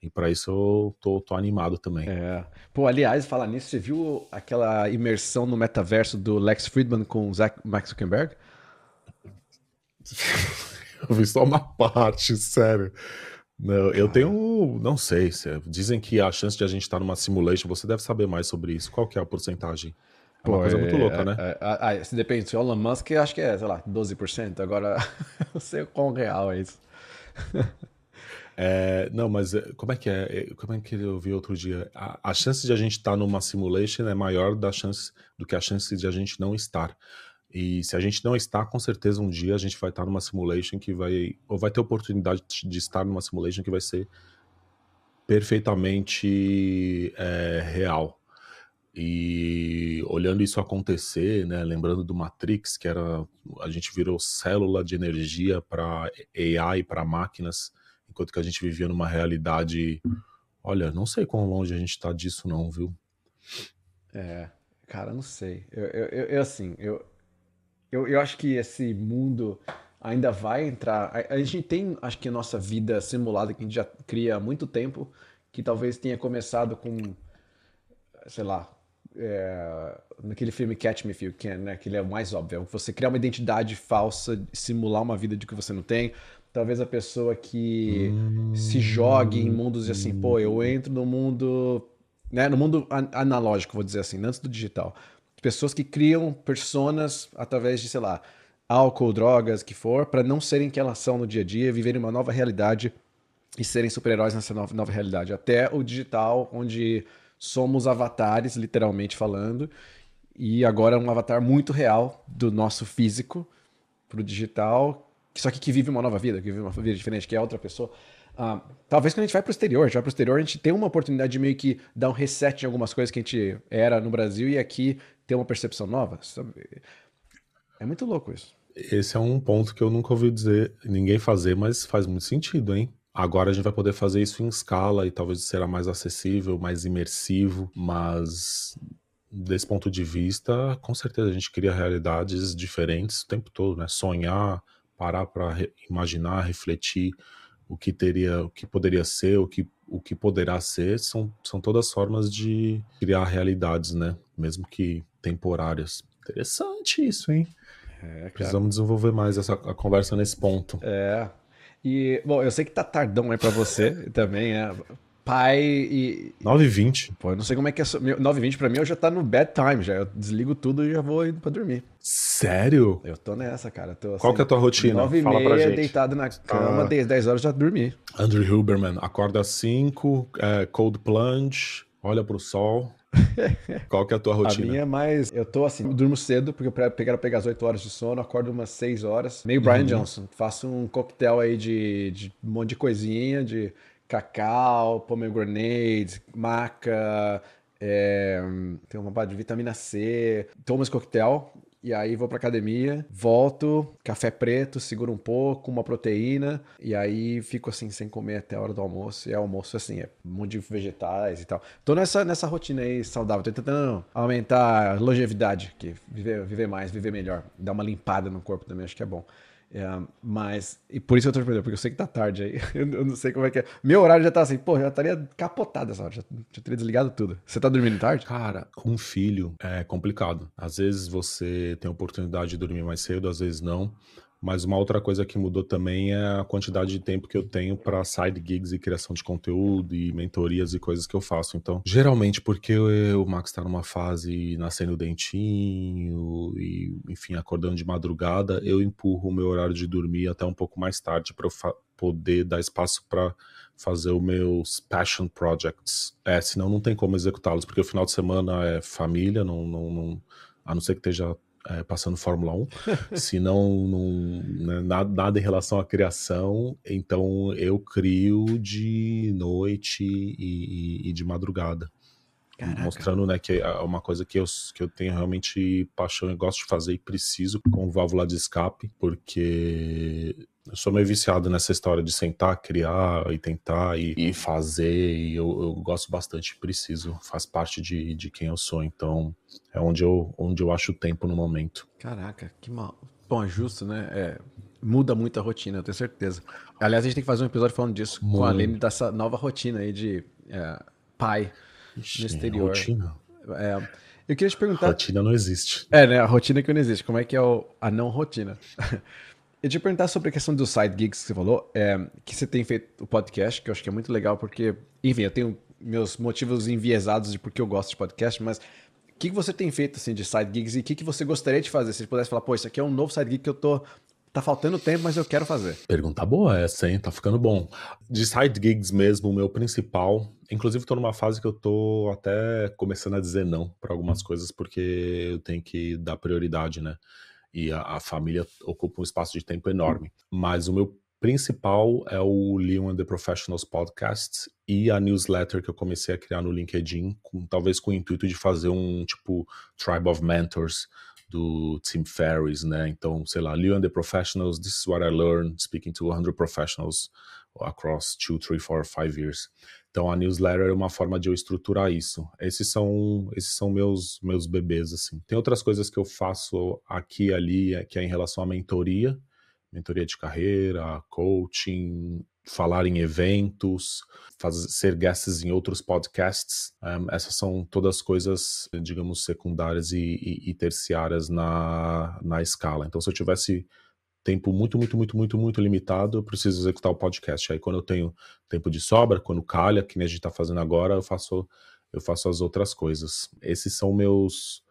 E para isso eu tô, tô, animado também. É. Pô, aliás, falar nisso, você viu aquela imersão no metaverso do Lex Friedman com o Zach, Max Zuckerberg? eu vi só uma parte, sério. Não, eu tenho, não sei, dizem que a chance de a gente estar numa simulation, você deve saber mais sobre isso. Qual que é a porcentagem? É uma Pô, coisa muito louca, é, né? É, é, é, se depende, se o Elon Musk, acho que é, sei lá, 12%. Agora, não sei quão real é isso. É, não, mas é, como é que é? Como é que eu vi outro dia? A, a chance de a gente estar numa simulation é maior da chance do que a chance de a gente não estar. E se a gente não está, com certeza um dia a gente vai estar numa simulation que vai. Ou vai ter oportunidade de estar numa simulation que vai ser perfeitamente é, real. E olhando isso acontecer, né, lembrando do Matrix, que era a gente virou célula de energia para AI, para máquinas, enquanto que a gente vivia numa realidade. Olha, não sei quão longe a gente está disso, não, viu? É, cara, não sei. Eu, eu, eu assim, eu, eu, eu acho que esse mundo ainda vai entrar. A, a gente tem, acho que a nossa vida simulada que a gente já cria há muito tempo, que talvez tenha começado com, sei lá, é, naquele filme Catch Me If You Can, né? Que ele é o mais óbvio. Você criar uma identidade falsa, simular uma vida de que você não tem. Talvez a pessoa que hum, se jogue em mundos e assim, pô, eu entro no mundo, né? No mundo analógico, vou dizer assim, antes do digital. Pessoas que criam personas através de, sei lá, álcool, drogas, que for, para não serem quem elas são no dia a dia, viverem uma nova realidade e serem super-heróis nessa nova, nova realidade. Até o digital, onde somos avatares, literalmente falando, e agora um avatar muito real do nosso físico pro digital, só que que vive uma nova vida, que vive uma vida diferente, que é outra pessoa. Uh, talvez quando a gente vai pro exterior, a gente vai pro exterior, a gente tem uma oportunidade de meio que dar um reset em algumas coisas que a gente era no Brasil e aqui ter uma percepção nova. É muito louco isso. Esse é um ponto que eu nunca ouvi dizer ninguém fazer, mas faz muito sentido, hein? Agora a gente vai poder fazer isso em escala e talvez será mais acessível, mais imersivo, mas desse ponto de vista, com certeza a gente cria realidades diferentes o tempo todo, né? Sonhar, parar para re imaginar, refletir o que teria, o que poderia ser, o que, o que poderá ser, são, são todas formas de criar realidades, né? Mesmo que temporárias. Interessante isso, hein? É, Precisamos desenvolver mais essa a conversa nesse ponto. É, e, bom, eu sei que tá tardão aí pra você também, é. Pai e. 9h20. Pô, eu não sei como é que é. 9h20 pra mim eu já tá no bedtime já. Eu desligo tudo e já vou indo pra dormir. Sério? Eu tô nessa, cara. Tô, Qual que é a tua rotina? 9 h Fala pra gente. deitado na cama, ah. 10, 10 horas já dormi. Andrew Huberman, acorda às 5, é, cold plunge, olha pro sol. Qual que é a tua rotina? A minha é mais. Eu tô assim, eu durmo cedo, porque eu quero pegar as 8 horas de sono, acordo umas 6 horas. Meio Brian uhum. Johnson. Faço um coquetel aí de, de um monte de coisinha, de cacau, pomegranate, maca, é, tem uma parte de vitamina C. Tomo esse coquetel e aí vou pra academia, volto, café preto, seguro um pouco, uma proteína, e aí fico assim, sem comer até a hora do almoço. E é almoço assim, é um monte de vegetais e tal. Tô nessa, nessa rotina aí saudável, tô tentando aumentar a longevidade, que viver, viver mais, viver melhor, dar uma limpada no corpo também, acho que é bom. É, mas, e por isso eu tô te porque eu sei que tá tarde aí. Eu, não sei como é que é. Meu horário já tá assim, pô, já estaria capotado essa hora, já, já teria desligado tudo. Você tá dormindo tarde? Cara, com um filho é complicado. Às vezes você tem a oportunidade de dormir mais cedo, às vezes não. Mas uma outra coisa que mudou também é a quantidade de tempo que eu tenho para side gigs e criação de conteúdo e mentorias e coisas que eu faço. Então, geralmente, porque o Max está numa fase nascendo dentinho e, enfim, acordando de madrugada, eu empurro o meu horário de dormir até um pouco mais tarde para eu poder dar espaço para fazer os meus passion projects. É, senão não tem como executá-los, porque o final de semana é família, não, não, não a não ser que esteja é, passando Fórmula 1, se não, não né, nada, nada, em relação à criação, então eu crio de noite e, e, e de madrugada. Caraca. Mostrando né, que é uma coisa que eu, que eu tenho realmente paixão e gosto de fazer e preciso com válvula de escape, porque eu sou meio viciado nessa história de sentar, criar e tentar e, e fazer, e eu, eu, gosto bastante, preciso, faz parte de, de quem eu sou, então é onde eu, onde eu acho o tempo no momento. Caraca, que mal. Bom, é justo, né? É, muda muito a rotina, eu tenho certeza. Aliás, a gente tem que fazer um episódio falando disso com a Lene, dessa nova rotina aí de é, pai Ixi, no exterior. Rotina. É, eu queria te perguntar. Rotina não existe. É, né? A rotina que não existe. Como é que é o, a não rotina? Eu te perguntar sobre a questão dos side gigs que você falou, é, que você tem feito o podcast, que eu acho que é muito legal, porque, enfim, eu tenho meus motivos enviesados de porque eu gosto de podcast, mas o que, que você tem feito assim de side gigs e o que, que você gostaria de fazer? Se você pudesse falar, pô, isso aqui é um novo side gig que eu tô Tá faltando tempo, mas eu quero fazer. Pergunta boa essa, hein? Tá ficando bom. De side gigs mesmo, o meu principal. Inclusive, tô numa fase que eu tô até começando a dizer não para algumas coisas, porque eu tenho que dar prioridade, né? E a, a família ocupa um espaço de tempo enorme. Mas o meu principal é o Leon and the Professionals Podcast e a newsletter que eu comecei a criar no LinkedIn, com, talvez com o intuito de fazer um tipo Tribe of Mentors do Tim Ferriss, né? Então, sei lá, Leon and the Professionals, this is what I learned speaking to 100 professionals across 2, 3, 4, 5 years. Então, a newsletter é uma forma de eu estruturar isso. Esses são esses são meus meus bebês assim. Tem outras coisas que eu faço aqui e ali, é, que é em relação à mentoria, mentoria de carreira, coaching, falar em eventos, fazer, ser guests em outros podcasts. Um, essas são todas coisas, digamos, secundárias e, e, e, terciárias na, na escala. Então, se eu tivesse tempo muito, muito, muito, muito, muito limitado, eu preciso executar o podcast. Aí, quando eu tenho tempo de sobra, quando calha, que nem a gente está fazendo agora, eu faço, eu faço as outras coisas. Esses são meus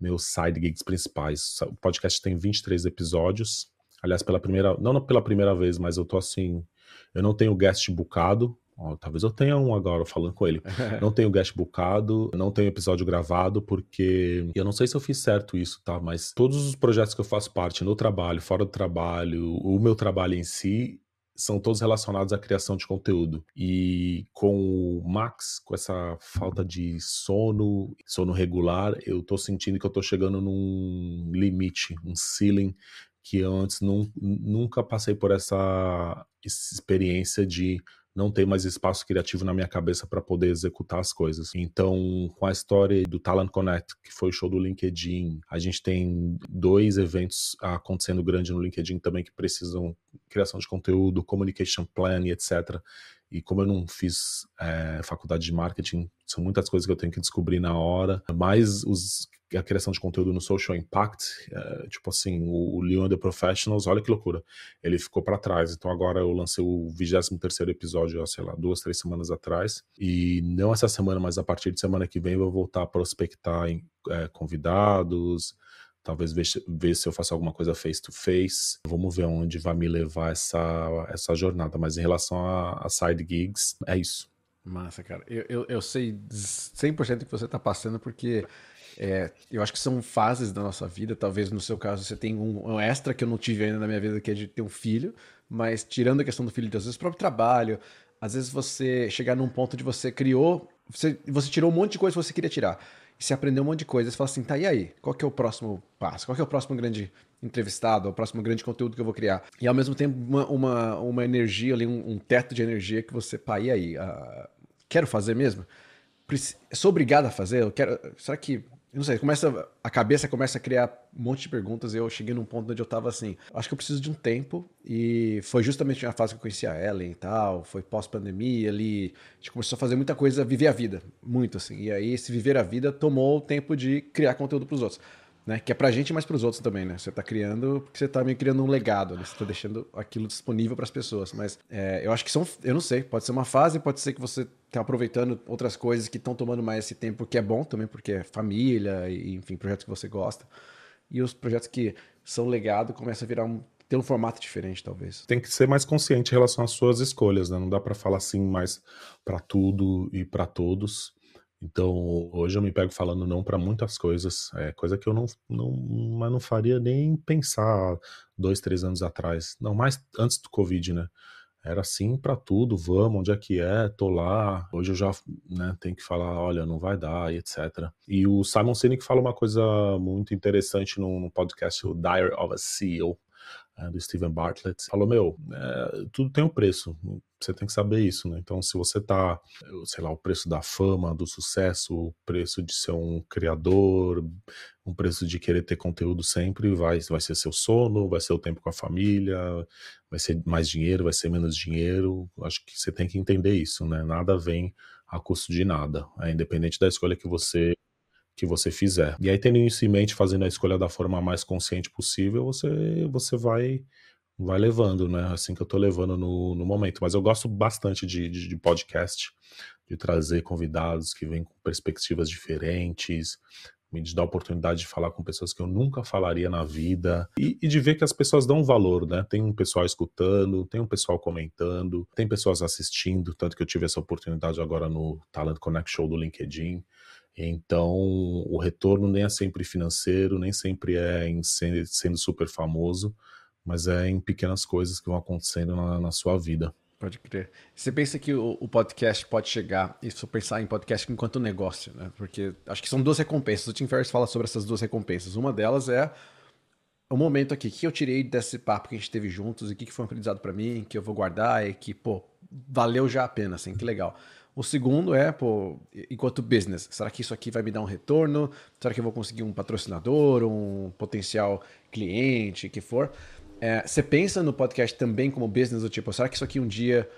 meus side gigs principais. O podcast tem 23 episódios. Aliás, pela primeira, não pela primeira vez, mas eu tô assim, eu não tenho guest bookado. Talvez eu tenha um agora falando com ele. não tenho guest bookado, não tenho episódio gravado, porque eu não sei se eu fiz certo isso, tá? Mas todos os projetos que eu faço parte, no trabalho, fora do trabalho, o meu trabalho em si, são todos relacionados à criação de conteúdo. E com o Max, com essa falta de sono, sono regular, eu tô sentindo que eu tô chegando num limite, um ceiling que eu antes num, nunca passei por essa experiência de não ter mais espaço criativo na minha cabeça para poder executar as coisas. Então, com a história do Talent Connect, que foi o show do LinkedIn, a gente tem dois eventos acontecendo grande no LinkedIn também que precisam criação de conteúdo, communication plan etc. E como eu não fiz é, faculdade de marketing, são muitas coisas que eu tenho que descobrir na hora, mais os a criação de conteúdo no social impact, é, tipo assim, o, o Leon The Professionals, olha que loucura, ele ficou para trás. Então agora eu lancei o 23 episódio, sei lá, duas, três semanas atrás. E não essa semana, mas a partir de semana que vem eu vou voltar a prospectar em, é, convidados, talvez ver, ver, se eu faço alguma coisa face to face. Vamos ver onde vai me levar essa, essa jornada. Mas em relação a, a side gigs, é isso. Massa, cara. Eu, eu, eu sei 100% que você está passando, porque é, eu acho que são fases da nossa vida. Talvez no seu caso você tenha um, um, extra que eu não tive ainda na minha vida, que é de ter um filho. Mas tirando a questão do filho, às vezes o próprio trabalho, às vezes você chegar num ponto de você criou, você, você tirou um monte de coisa que você queria tirar. E você aprendeu um monte de coisa. Você fala assim, tá, e aí? Qual que é o próximo passo? Qual que é o próximo grande entrevistado, o próximo grande conteúdo que eu vou criar? E ao mesmo tempo, uma, uma, uma energia ali, um, um, teto de energia que você, pá, e aí? Uh, quero fazer mesmo? Sou obrigado a fazer? Eu quero. Será que não sei, começa, a cabeça começa a criar um monte de perguntas. E eu cheguei num ponto onde eu tava assim: acho que eu preciso de um tempo. E foi justamente na fase que eu conheci a Ellen e tal. Foi pós-pandemia ali. A gente começou a fazer muita coisa, viver a vida, muito assim. E aí, esse viver a vida tomou o tempo de criar conteúdo para os outros né? Que é pra gente, mas pros outros também, né? Você tá criando, porque você tá meio criando um legado, né? Você tá deixando aquilo disponível para as pessoas. Mas é, eu acho que são, eu não sei, pode ser uma fase, pode ser que você tá aproveitando outras coisas que estão tomando mais esse tempo, que é bom também, porque é família, e, enfim, projetos que você gosta. E os projetos que são legado começam a virar um ter um formato diferente, talvez. Tem que ser mais consciente em relação às suas escolhas, né? Não dá para falar assim mais para tudo e para todos. Então, hoje eu me pego falando não para muitas coisas, é coisa que eu não, não, mas não faria nem pensar dois, três anos atrás. Não, mais antes do Covid, né? Era assim para tudo, vamos, onde é que é, tô lá. Hoje eu já né, tenho que falar, olha, não vai dar, e etc. E o Simon Sinek fala uma coisa muito interessante no, podcast, o Diary of a CEO, do Steven Bartlett, falou: Meu, é, tudo tem um preço, você tem que saber isso, né? Então, se você tá, sei lá, o preço da fama, do sucesso, o preço de ser um criador, um preço de querer ter conteúdo sempre, vai, vai ser seu sono, vai ser o tempo com a família, vai ser mais dinheiro, vai ser menos dinheiro. Acho que você tem que entender isso, né? Nada vem a custo de nada, é independente da escolha que você que você fizer. E aí, tendo isso em mente, fazendo a escolha da forma mais consciente possível, você, você vai vai levando, né? Assim que eu tô levando no, no momento. Mas eu gosto bastante de, de, de podcast, de trazer convidados que vêm com perspectivas diferentes, me dar a oportunidade de falar com pessoas que eu nunca falaria na vida e, e, de ver que as pessoas dão valor, né? Tem um pessoal escutando, tem um pessoal comentando, tem pessoas assistindo, tanto que eu tive essa oportunidade agora no Talent Connect Show do LinkedIn. Então, o retorno nem é sempre financeiro, nem sempre é em sendo, super famoso, mas é em pequenas coisas que vão acontecendo na, na sua vida. Pode crer. Você pensa que o, o, podcast pode chegar, e se eu pensar em podcast enquanto negócio, né? Porque acho que são duas recompensas. O Tim Ferriss fala sobre essas duas recompensas. Uma delas é o momento aqui que eu tirei desse papo que a gente teve juntos e que foi um aprendizado para mim, que eu vou guardar e que, pô, valeu já a pena, assim, que legal. O segundo é, pô, enquanto business, será que isso aqui vai me dar um retorno? Será que eu vou conseguir um patrocinador, um potencial cliente, que for? É, você pensa no podcast também como business, do tipo, será que isso aqui um dia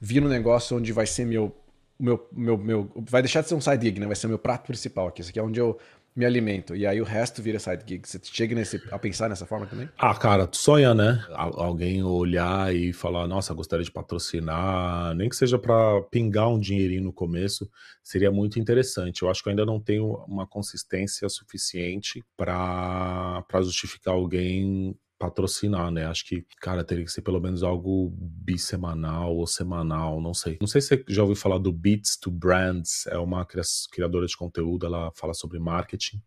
vira um negócio onde vai ser meu, meu, meu, meu vai deixar de ser um side gig, né? Vai ser meu prato principal aqui. Isso aqui é onde eu me alimento. E aí o resto vira side gig. Você chega nesse, a pensar nessa forma também? Ah, cara, tu sonha, né? Alguém olhar e falar, nossa, gostaria de patrocinar, nem que seja para pingar um dinheirinho no começo, seria muito interessante. Eu acho que eu ainda não tenho uma consistência suficiente para justificar alguém patrocinar, né? Acho que, cara, teria que ser pelo menos algo bissemanal ou semanal, não sei. Não sei se você já ouviu falar do Beats to Brands, é uma criadora de conteúdo, ela fala sobre marketing.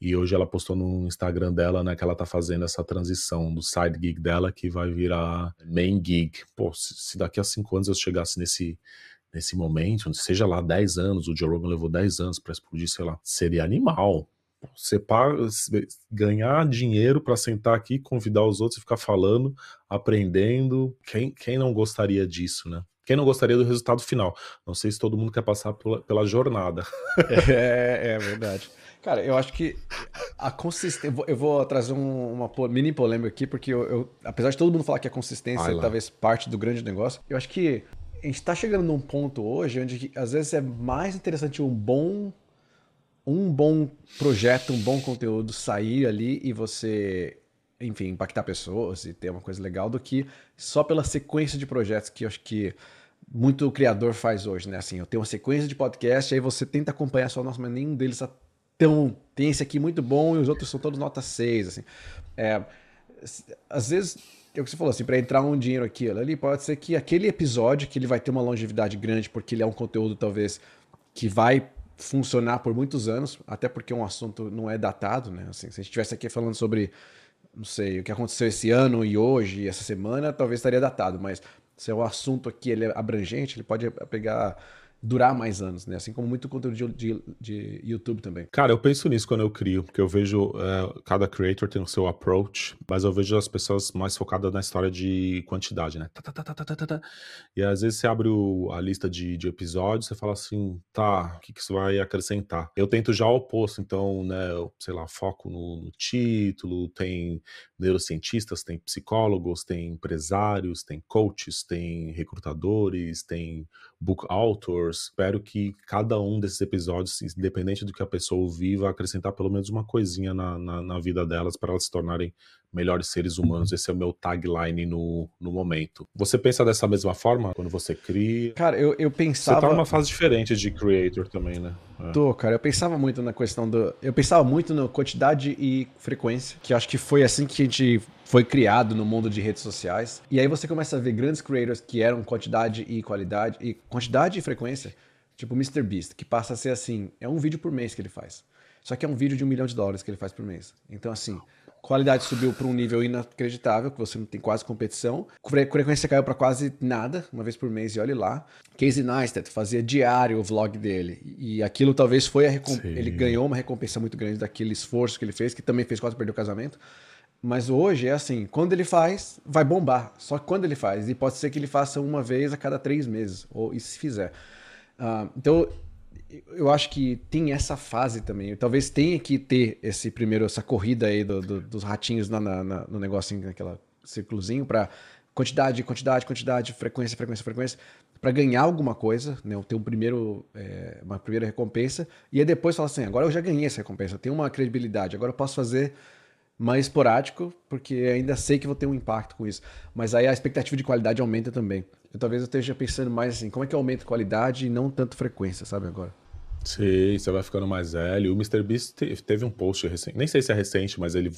E hoje ela postou no Instagram dela, né, que ela tá fazendo essa transição do side gig dela que vai virar main gig. Pô, se daqui a cinco anos eu chegasse nesse nesse momento, seja lá 10 anos, o Joe Rogan levou 10 anos para explodir, sei lá, seria animal. Você paga, ganhar dinheiro para sentar aqui, convidar os outros e ficar falando, aprendendo. Quem, quem não gostaria disso, né? Quem não gostaria do resultado final? Não sei se todo mundo quer passar pela, pela jornada. É, é verdade. Cara, eu acho que a consistência. Eu vou trazer um, uma mini polêmica aqui, porque eu, eu, apesar de todo mundo falar que a consistência é talvez parte do grande negócio, eu acho que a gente está chegando num ponto hoje onde às vezes é mais interessante um bom um bom projeto, um bom conteúdo sair ali e você, enfim, impactar pessoas e ter uma coisa legal do que só pela sequência de projetos que eu acho que muito criador faz hoje, né? Assim, eu tenho uma sequência de podcast, aí você tenta acompanhar só, nossa, mas nenhum deles é tão. Tem esse aqui muito bom e os outros são todos nota 6, assim. É, às vezes, é o que você falou, assim, para entrar um dinheiro aqui ali, pode ser que aquele episódio que ele vai ter uma longevidade grande, porque ele é um conteúdo, talvez, que vai funcionar por muitos anos, até porque um assunto não é datado, né? Assim, se a gente estivesse aqui falando sobre, não sei, o que aconteceu esse ano e hoje, essa semana, talvez estaria datado, mas se é um assunto aqui ele é abrangente, ele pode pegar durar mais anos, né? Assim como muito conteúdo de, de, de YouTube também. Cara, eu penso nisso quando eu crio, porque eu vejo é, cada creator tem o seu approach, mas eu vejo as pessoas mais focadas na história de quantidade, né? Tá, tá, tá, e às vezes você abre o, a lista de, de episódios, você fala assim, tá, o que, que isso vai acrescentar? Eu tento já o oposto, então, né, eu, sei lá, foco no, no título, tem neurocientistas, tem psicólogos, tem empresários, tem coaches, tem recrutadores, tem book authors. Espero que cada um desses episódios, independente do que a pessoa ouvir, vai acrescentar pelo menos uma coisinha na, na, na vida delas para elas se tornarem melhores seres humanos. Esse é o meu tagline no, no momento. Você pensa dessa mesma forma quando você cria? Cara, eu, eu pensava. Você tá numa fase diferente de creator também, né? É. Tô, cara. Eu pensava muito na questão do. Eu pensava muito na quantidade e frequência, que acho que foi assim que a gente foi criado no mundo de redes sociais. E aí você começa a ver grandes creators que eram quantidade e qualidade, e quantidade e frequência, tipo o MrBeast, que passa a ser assim, é um vídeo por mês que ele faz. Só que é um vídeo de um milhão de dólares que ele faz por mês. Então, assim, qualidade subiu para um nível inacreditável, que você não tem quase competição. Frequência caiu para quase nada, uma vez por mês, e olhe lá. Casey Neistat fazia diário o vlog dele. E aquilo talvez foi a recompensa. Ele ganhou uma recompensa muito grande daquele esforço que ele fez, que também fez quase perder o casamento. Mas hoje é assim, quando ele faz, vai bombar. Só que quando ele faz, e pode ser que ele faça uma vez a cada três meses, ou e se fizer. Uh, então, eu acho que tem essa fase também. Talvez tenha que ter esse primeiro, essa corrida aí do, do, dos ratinhos na, na, na, no negocinho, naquela círculozinho, para quantidade, quantidade, quantidade, frequência, frequência, frequência, para ganhar alguma coisa, né? Ter um primeiro, é, uma primeira recompensa, e aí depois falar assim: agora eu já ganhei essa recompensa, tenho uma credibilidade, agora eu posso fazer mais esporádico, porque ainda sei que vou ter um impacto com isso. Mas aí a expectativa de qualidade aumenta também. Eu, talvez eu esteja pensando mais assim, como é que aumenta a qualidade e não tanto frequência, sabe, agora? Sim, você vai ficando mais velho. O MrBeast teve um post recente, nem sei se é recente, mas ele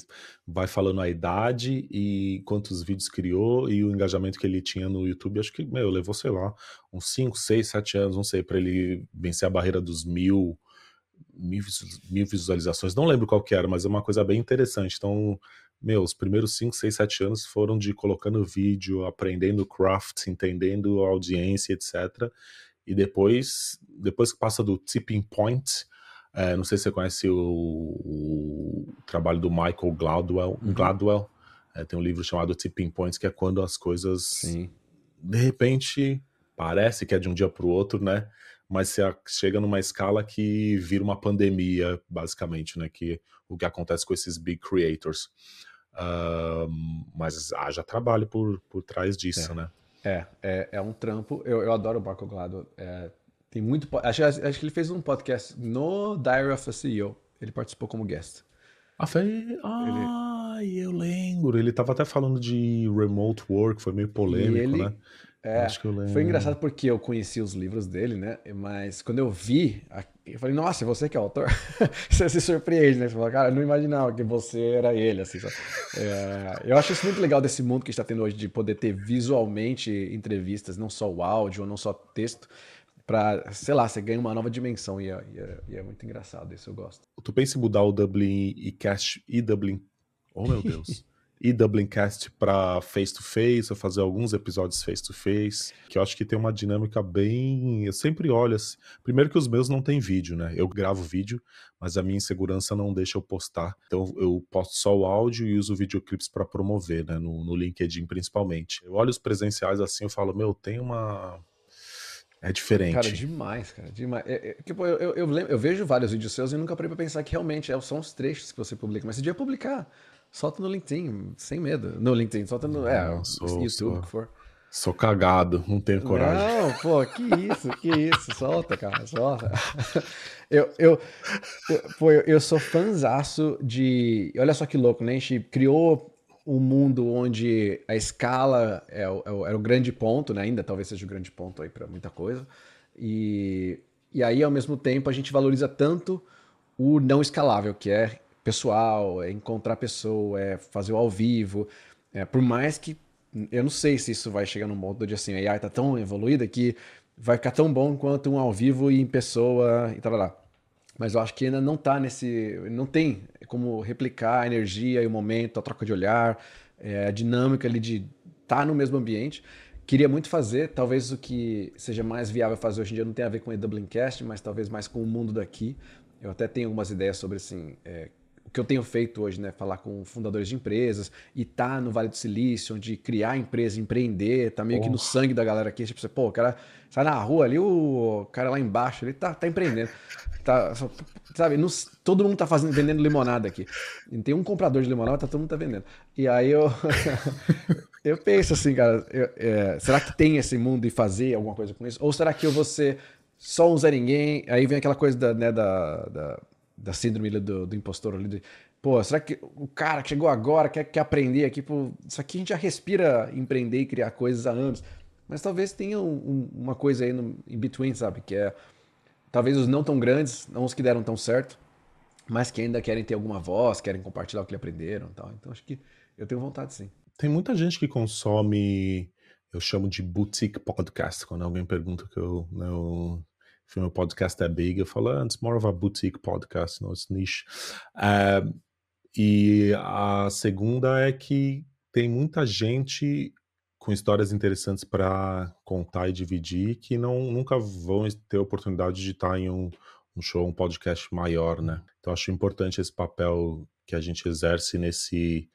vai falando a idade e quantos vídeos criou e o engajamento que ele tinha no YouTube. Acho que, meu, levou, sei lá, uns 5, 6, 7 anos, não sei, para ele vencer a barreira dos mil mil, mil visualizações, não lembro qual que era, mas é uma coisa bem interessante. Então, meu, os primeiros 5, 6, 7 anos foram de colocando vídeo, aprendendo craft, entendendo a audiência, etc. E depois, depois que passa do tipping point, é, não sei se você conhece o, o trabalho do Michael Gladwell, uhum. Gladwell é, tem um livro chamado Tipping Points, que é quando as coisas, Sim. de repente, parece que é de um dia para o outro, né? Mas você chega numa escala que vira uma pandemia, basicamente, né? Que o que acontece com esses big creators. Uh, mas haja trabalho por, por trás disso, é. né? É, é, é um trampo. Eu, eu adoro o Marco Glado. É, tem muito. Acho, acho que ele fez um podcast no Diary of a CEO. Ele participou como guest. Ah, foi. Ah, ele... eu lembro. Ele tava até falando de remote work, foi meio polêmico, ele, né? É, Acho que eu lembro. Foi engraçado porque eu conheci os livros dele, né? Mas quando eu vi, eu falei, nossa, você que é autor? você se surpreende, né? Você fala, cara, eu não imaginava que você era ele, assim. É, eu acho isso muito legal desse mundo que está tendo hoje, de poder ter visualmente entrevistas, não só o áudio, não só texto, para, sei lá, você ganha uma nova dimensão e é, e, é, e é, muito engraçado, isso eu gosto. Tu pensa em mudar o Dublin e Cast e Dublin? Oh, meu Deus. e Dublincast para face to face, ou fazer alguns episódios face to face, que eu acho que tem uma dinâmica bem. Eu sempre olho assim. Primeiro que os meus não tem vídeo, né? Eu gravo vídeo, mas a minha insegurança não deixa eu postar. Então eu posto só o áudio e uso videoclips para promover, né? No, no LinkedIn principalmente. Eu olho os presenciais assim, eu falo, meu, tem uma. É diferente. Cara, demais, cara. Demais. É, é, tipo, eu, eu, eu, eu, vejo vários vídeos seus e nunca parei pra pensar que realmente é, são os trechos que você publica. Mas você devia publicar. Solta no LinkedIn, sem medo. No LinkedIn, solta no. É, sou, YouTube, sou, que for. Sou cagado, não tenho coragem. Não, pô, que isso, que isso. Solta, cara, solta. Eu, eu, eu, pô, eu sou fanzaço de. Olha só que louco, né? A gente criou um mundo onde a escala é o, é o, é o grande ponto, né? Ainda talvez seja o grande ponto aí para muita coisa. E, e aí, ao mesmo tempo, a gente valoriza tanto o não escalável, que é pessoal, é encontrar pessoa, é fazer o ao vivo. É, por mais que eu não sei se isso vai chegar num ponto de assim, a AI tá tão evoluída que vai ficar tão bom quanto um ao vivo e em pessoa e tal lá. Mas eu acho que ainda não tá nesse, não tem como replicar a energia e o momento, a troca de olhar, é, a dinâmica ali de estar tá no mesmo ambiente queria muito fazer, talvez o que seja mais viável fazer hoje em dia não tem a ver com o Dublincast, mas talvez mais com o mundo daqui. Eu até tenho algumas ideias sobre assim, é, que eu tenho feito hoje, né? Falar com fundadores de empresas e tá no Vale do Silício, onde criar empresa, empreender, tá meio oh. que no sangue da galera aqui. Tipo, você, pô, o cara sai na rua ali, o cara lá embaixo, ele tá, tá empreendendo. Tá, sabe, todo mundo tá fazendo, vendendo limonada aqui. E tem um comprador de limonada, tá, todo mundo tá vendendo. E aí eu. Eu penso assim, cara, eu, é, será que tem esse mundo e fazer alguma coisa com isso? Ou será que eu vou ser só um Zé Ninguém? Aí vem aquela coisa da, né, da, da, da síndrome do, do impostor ali. De, pô, será que o cara que chegou agora quer, quer aprender aqui? Pô, isso aqui a gente já respira empreender e criar coisas há anos. Mas talvez tenha um, um, uma coisa aí no in between, sabe? Que é talvez os não tão grandes, não os que deram tão certo, mas que ainda querem ter alguma voz, querem compartilhar o que aprenderam tal. Então acho que eu tenho vontade sim. Tem muita gente que consome, eu chamo de boutique podcast, quando alguém pergunta que eu, né, eu se meu podcast é big, eu falo, ah, it's more of a boutique podcast, no, it's niche. Uh, e a segunda é que tem muita gente com histórias interessantes para contar e dividir que não nunca vão ter oportunidade de estar em um, um show, um podcast maior, né? Então acho importante esse papel que a gente exerce nesse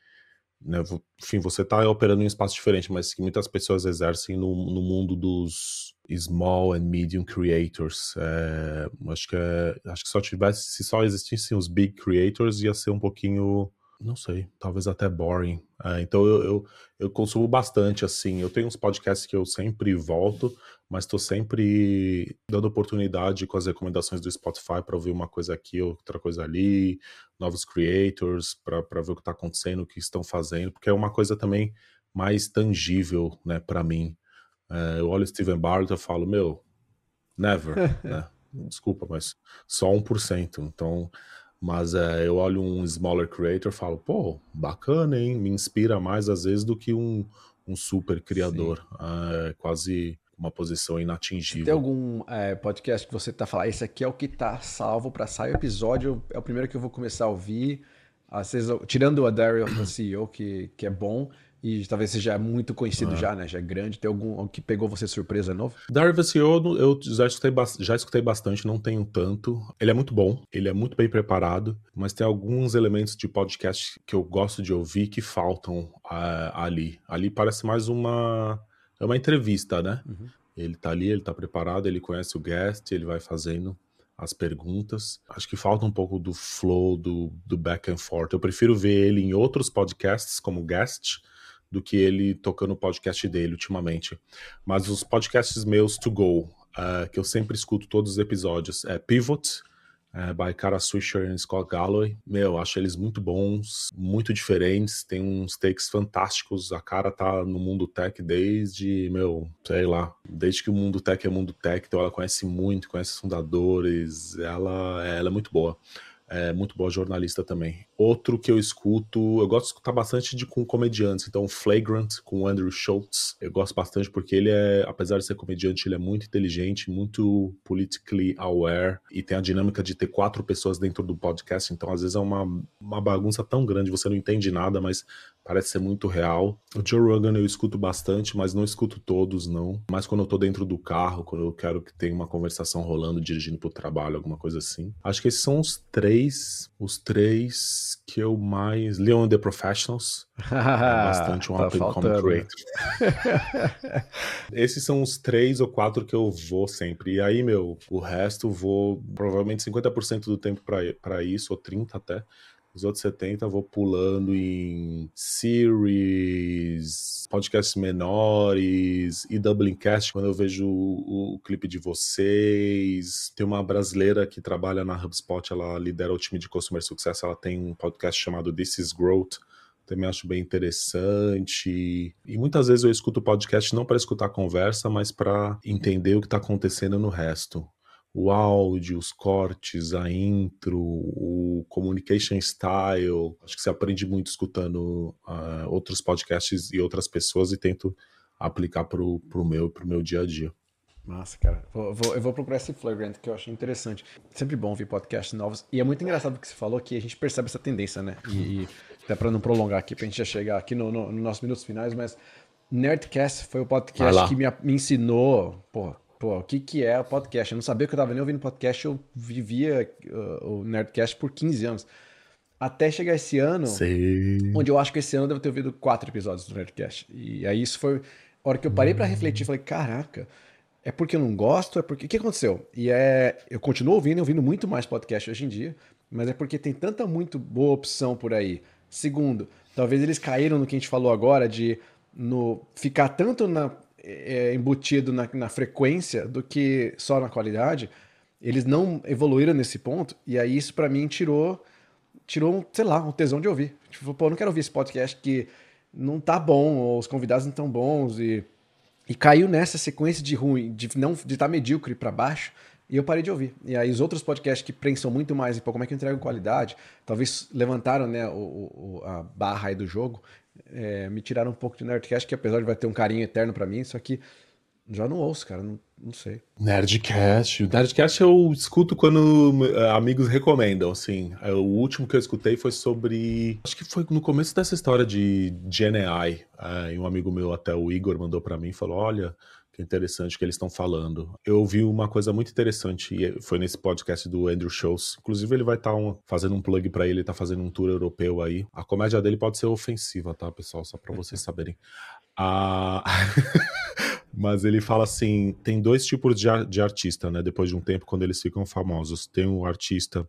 né, enfim, você está operando em um espaço diferente, mas que muitas pessoas exercem no, no mundo dos small and medium creators. É, acho que é, acho que só tivesse, se só existissem os big creators, ia ser um pouquinho não sei, talvez até boring. É, então eu, eu, eu, consumo bastante, assim. Eu tenho uns podcasts que eu sempre volto, mas estou sempre dando oportunidade com as recomendações do Spotify para ouvir uma coisa aqui, outra coisa ali, novos creators, para ver o que está acontecendo, o que estão fazendo, porque é uma coisa também mais tangível, né, para mim. É, eu olho o Steven Bartlett e falo, meu, never, né? Desculpa, mas só 1%. Então, mas é, eu olho um smaller creator e falo, pô, bacana, hein? Me inspira mais às vezes do que um, um super criador. É quase uma posição inatingível. Tem algum é, podcast que você tá falando, esse aqui é o que tá salvo para sair o episódio, é o primeiro que eu vou começar a ouvir. Às vezes, tirando a Daryl da CEO, que, que é bom, e talvez seja muito conhecido é. já, né? Já é grande. Tem algum que pegou você surpresa novo? Darwin SEO eu já escutei, já escutei bastante, não tenho tanto. Ele é muito bom, ele é muito bem preparado, mas tem alguns elementos de podcast que eu gosto de ouvir que faltam uh, ali. Ali parece mais uma. É uma entrevista, né? Uhum. Ele tá ali, ele tá preparado, ele conhece o guest, ele vai fazendo as perguntas. Acho que falta um pouco do flow, do, do back and forth. Eu prefiro ver ele em outros podcasts como guest do que ele tocando o podcast dele ultimamente. Mas os podcasts meus to go, uh, que eu sempre escuto todos os episódios, é Pivot, uh, by Cara Swisher e Scott Galloway. Meu, acho eles muito bons, muito diferentes, tem uns takes fantásticos. A cara tá no mundo tech desde, meu, sei lá, desde que o mundo tech é mundo tech, então ela conhece muito, conhece os fundadores, ela, ela é muito boa é muito boa jornalista também. Outro que eu escuto, eu gosto de escutar bastante de com comediantes, então Flagrant com Andrew Schultz, eu gosto bastante porque ele é, apesar de ser comediante, ele é muito inteligente, muito politically aware e tem a dinâmica de ter quatro pessoas dentro do podcast, então às vezes é uma, uma bagunça tão grande, você não entende nada, mas parece ser muito real. O Joe Rogan eu escuto bastante, mas não escuto todos, não. Mas quando eu tô dentro do carro, quando eu quero que tenha uma conversação rolando, dirigindo pro trabalho, alguma coisa assim. Acho que esses são os três, os três que eu mais... Leon The Professionals, é bastante um tá up and creator. esses são os três ou quatro que eu vou sempre. E aí, meu, o resto vou provavelmente 50% do tempo para isso, ou 30 até os outros 70 eu vou pulando em series, podcasts menores e Dublincast, quando eu vejo o, o, clipe de vocês. Tem uma brasileira que trabalha na HubSpot, ela lidera o time de Customer Success, ela tem um podcast chamado This is Growth. Também acho bem interessante. E muitas vezes eu escuto o podcast não para escutar a conversa, mas para entender o que está acontecendo no resto o áudio, os cortes, a intro, o communication style. Acho que você aprende muito escutando uh, outros podcasts e outras pessoas e tento aplicar para o meu, pro meu dia a dia. Massa, cara. Vou, vou, eu vou procurar esse Flagrant, que eu acho interessante. Sempre bom ouvir podcasts novos. E é muito engraçado o que você falou, que a gente percebe essa tendência, né? E, e até para não prolongar aqui, para a gente já chegar aqui nos no, no nossos minutos finais, mas Nerdcast foi o podcast que me, me ensinou, pô, pô, o que, que é o podcast. Eu não sabia que eu estava nem ouvindo podcast, eu vivia uh, o Nerdcast por 15 anos. Até chegar esse ano, onde eu acho que esse ano eu devo ter ouvido quatro episódios do Nerdcast. E aí isso foi a hora que eu parei para refletir, falei, caraca, é porque eu não gosto? É porque. O que aconteceu? E é. Eu continuo ouvindo, ouvindo muito mais podcast hoje em dia, mas é porque tem tanta muito boa opção por aí. Segundo, talvez eles caíram no que a gente falou agora de no ficar tanto na, é, embutido na, na frequência do que só na qualidade. Eles não evoluíram nesse ponto, e aí isso para mim tirou, tirou, sei lá, um tesão de ouvir. Tipo, pô, eu não quero ouvir esse podcast que não tá bom, ou os convidados não estão bons, e e caiu nessa sequência de ruim, de não de tá medíocre para baixo, e eu parei de ouvir. E aí os outros podcasts que prensam muito mais em pô, como é que eu entrego qualidade, talvez levantaram né, o, o a barra aí do jogo, é, me tiraram um pouco de Nerdcast, que apesar de vai ter um carinho eterno para mim, só que já não ouço, cara, não, não sei. Nerdcast. Nerdcast eu escuto quando eh, amigos recomendam, assim. É, o último que eu escutei foi sobre. Acho que foi no começo dessa história de GenAI. É, e um amigo meu, até o Igor, mandou para mim e falou: Olha, que interessante que eles estão falando. Eu ouvi uma coisa muito interessante e foi nesse podcast do Andrew Schultz. Inclusive, ele vai estar tá um, fazendo um plug para ele, tá fazendo um tour europeu aí. A comédia dele pode ser ofensiva, tá, pessoal? Só para vocês saberem. Ah... Mas ele fala assim: tem dois tipos de, de artista, né? Depois de um tempo, quando eles ficam famosos. Tem o artista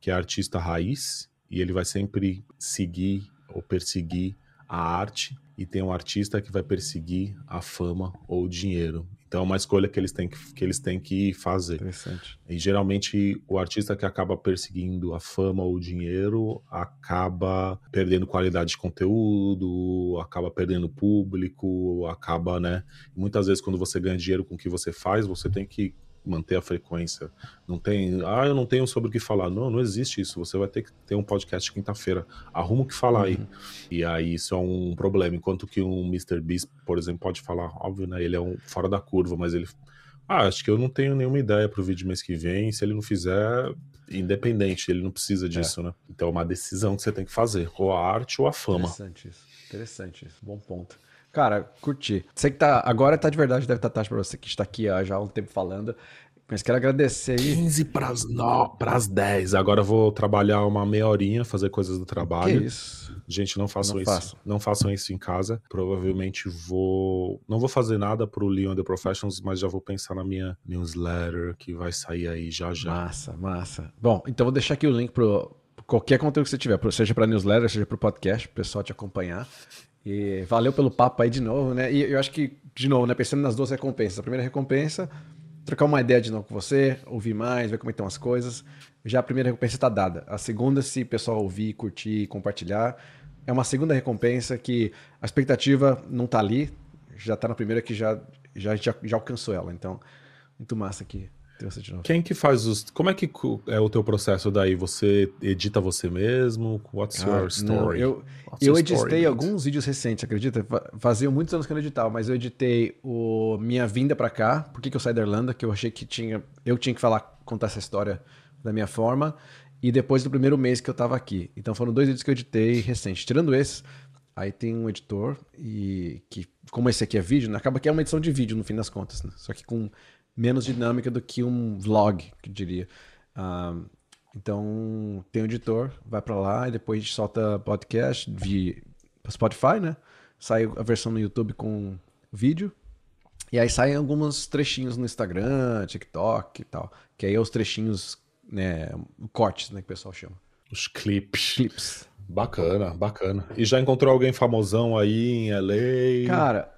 que é artista raiz, e ele vai sempre seguir ou perseguir a arte, e tem um artista que vai perseguir a fama ou o dinheiro. Então é uma escolha que eles têm que, que, eles têm que fazer. Interessante. E geralmente o artista que acaba perseguindo a fama ou o dinheiro acaba perdendo qualidade de conteúdo, acaba perdendo público, acaba, né? Muitas vezes quando você ganha dinheiro com o que você faz, você tem que manter a frequência. Não tem, ah, eu não tenho sobre o que falar. Não, não existe isso. Você vai ter que ter um podcast quinta-feira. Arruma o que falar uhum. aí. E aí isso é um problema. Enquanto que um Mr. Beast, por exemplo, pode falar, óbvio, né? Ele é um fora da curva, mas ele. Ah, acho que eu não tenho nenhuma ideia pro vídeo mês que vem. Se ele não fizer, independente, ele não precisa é. disso, é. né? Então é uma decisão que você tem que fazer. Ou a arte ou a fama. Interessante isso. Interessante isso. Bom ponto. Cara, curti. Você que tá. Agora tá de verdade, deve estar tá tarde pra você que está aqui ó, já há um tempo falando. Mas quero agradecer aí. 15 pras, no, pras 10. Agora eu vou trabalhar uma meia horinha, fazer coisas do trabalho. Que isso? Gente, não façam não isso. Faço. Não façam isso em casa. Provavelmente vou. Não vou fazer nada pro Leon The Professionals, mas já vou pensar na minha newsletter que vai sair aí já já. Massa, massa. Bom, então vou deixar aqui o link pro qualquer conteúdo que você tiver, seja para newsletter, seja para o podcast, o pessoal te acompanhar. E valeu pelo papo aí de novo, né? E eu acho que, de novo, né, pensando nas duas recompensas. A primeira recompensa, trocar uma ideia de novo com você, ouvir mais, ver como estão as coisas. Já a primeira recompensa está dada. A segunda, se o pessoal ouvir, curtir, compartilhar, é uma segunda recompensa que a expectativa não está ali, já está na primeira que já, já, já, já alcançou ela. Então, muito massa aqui Quem que faz os. Como é que é o teu processo daí? Você edita você mesmo? What's your story? Não, eu What's eu editei story, alguns vídeos recentes, acredita? Fazia muitos anos que eu não editava, mas eu editei o minha vinda para cá, por que, que eu saí da Irlanda, que eu achei que tinha. Eu tinha que falar, contar essa história da minha forma. E depois do primeiro mês que eu tava aqui. Então foram dois vídeos que eu editei recentes. Tirando esses, aí tem um editor e que, como esse aqui é vídeo, né, acaba que é uma edição de vídeo no fim das contas, né? Só que com menos dinâmica do que um vlog, que diria. Uh, então, tem um editor, vai para lá e depois a gente solta podcast via Spotify, né? Sai a versão no YouTube com vídeo. E aí saem alguns trechinhos no Instagram, TikTok e tal. Que aí é os trechinhos, né? Cortes, né? Que o pessoal chama. Os clips. Clips. Bacana, bacana. E já encontrou alguém famosão aí em LA? Cara,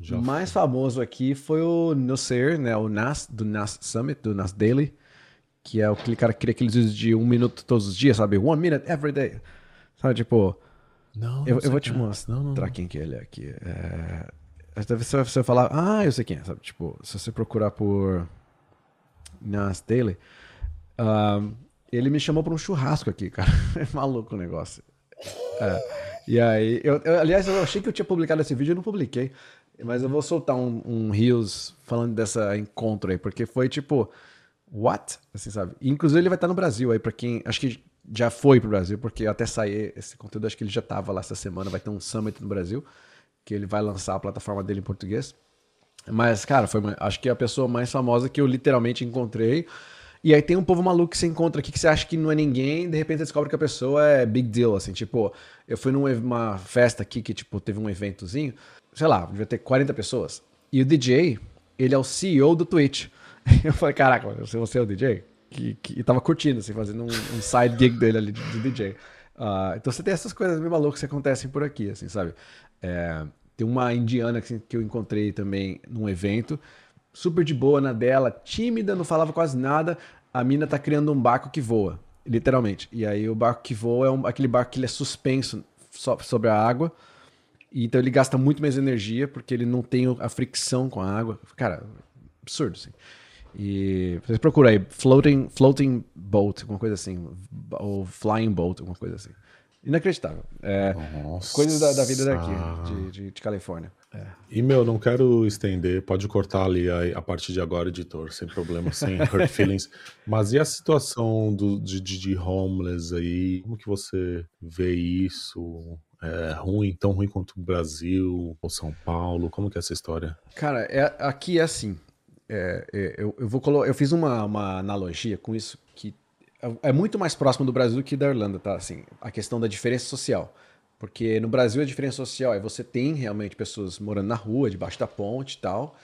já mais foi. famoso aqui foi o Nasser, né? O Nas, do Nas Summit, do Nas Daily, que é aquele cara que cria aqueles vídeos de um minuto todos os dias, sabe? One minute every day. Sabe, tipo... Não, eu, eu vou te mostrar não, não, quem que ele é aqui. É... Você vai falar, ah, eu sei quem é, sabe? Tipo, se você procurar por Nas Daily, ele me chamou para um churrasco aqui, cara. É maluco o negócio. É. E aí, eu, eu, aliás, eu achei que eu tinha publicado esse vídeo e não publiquei. Mas eu vou soltar um, um Rios falando dessa encontro aí, porque foi tipo, what? Assim, sabe? E, inclusive ele vai estar no Brasil aí, para quem. Acho que já foi pro Brasil, porque até sair esse conteúdo, acho que ele já tava lá essa semana, vai ter um summit no Brasil. que ele vai lançar a plataforma dele em português. Mas, cara, foi acho que é a pessoa mais famosa que eu literalmente encontrei. E aí tem um povo maluco que você encontra aqui que você acha que não é ninguém, de repente você descobre que a pessoa é big deal, assim, tipo, eu fui numa festa aqui que, tipo, teve um eventozinho, sei lá, devia ter 40 pessoas. E o DJ, ele é o CEO do Twitch. Eu falei, caraca, você é o DJ? Que, que, e tava curtindo, assim, fazendo um, um side gig dele ali de, de DJ. Uh, ah, então você tem essas coisas meio malucas que acontecem por aqui, assim, sabe? É, tem uma indiana que, que eu encontrei também num evento, super de boa na dela, tímida, não falava quase nada. A mina tá criando um barco que voa, literalmente. E aí o barco que voa é um, aquele barco que ele é suspenso so, sobre a água. E então ele gasta muito mais energia porque ele não tem a fricção com a água. Cara, absurdo, assim. E vocês procuram aí, floating, floating boat, alguma coisa assim. Ou flying boat, alguma coisa assim. Inacreditável. É, coisas da, da, vida daqui, de, de, de Califórnia. É. E, meu, não quero estender, pode cortar ali a, a partir de agora, editor, sem problema, sem hurt feelings. Mas e a situação do, de, de homeless aí? Como que você vê isso? É ruim, tão ruim quanto o Brasil ou São Paulo? Como que é essa história? Cara, é, aqui é assim. É, é, eu, eu, vou eu fiz uma, uma analogia com isso que é muito mais próximo do Brasil do que da Irlanda, tá? Assim, a questão da diferença social. Porque no Brasil a diferença social é você tem realmente pessoas morando na rua, debaixo da ponte e tal,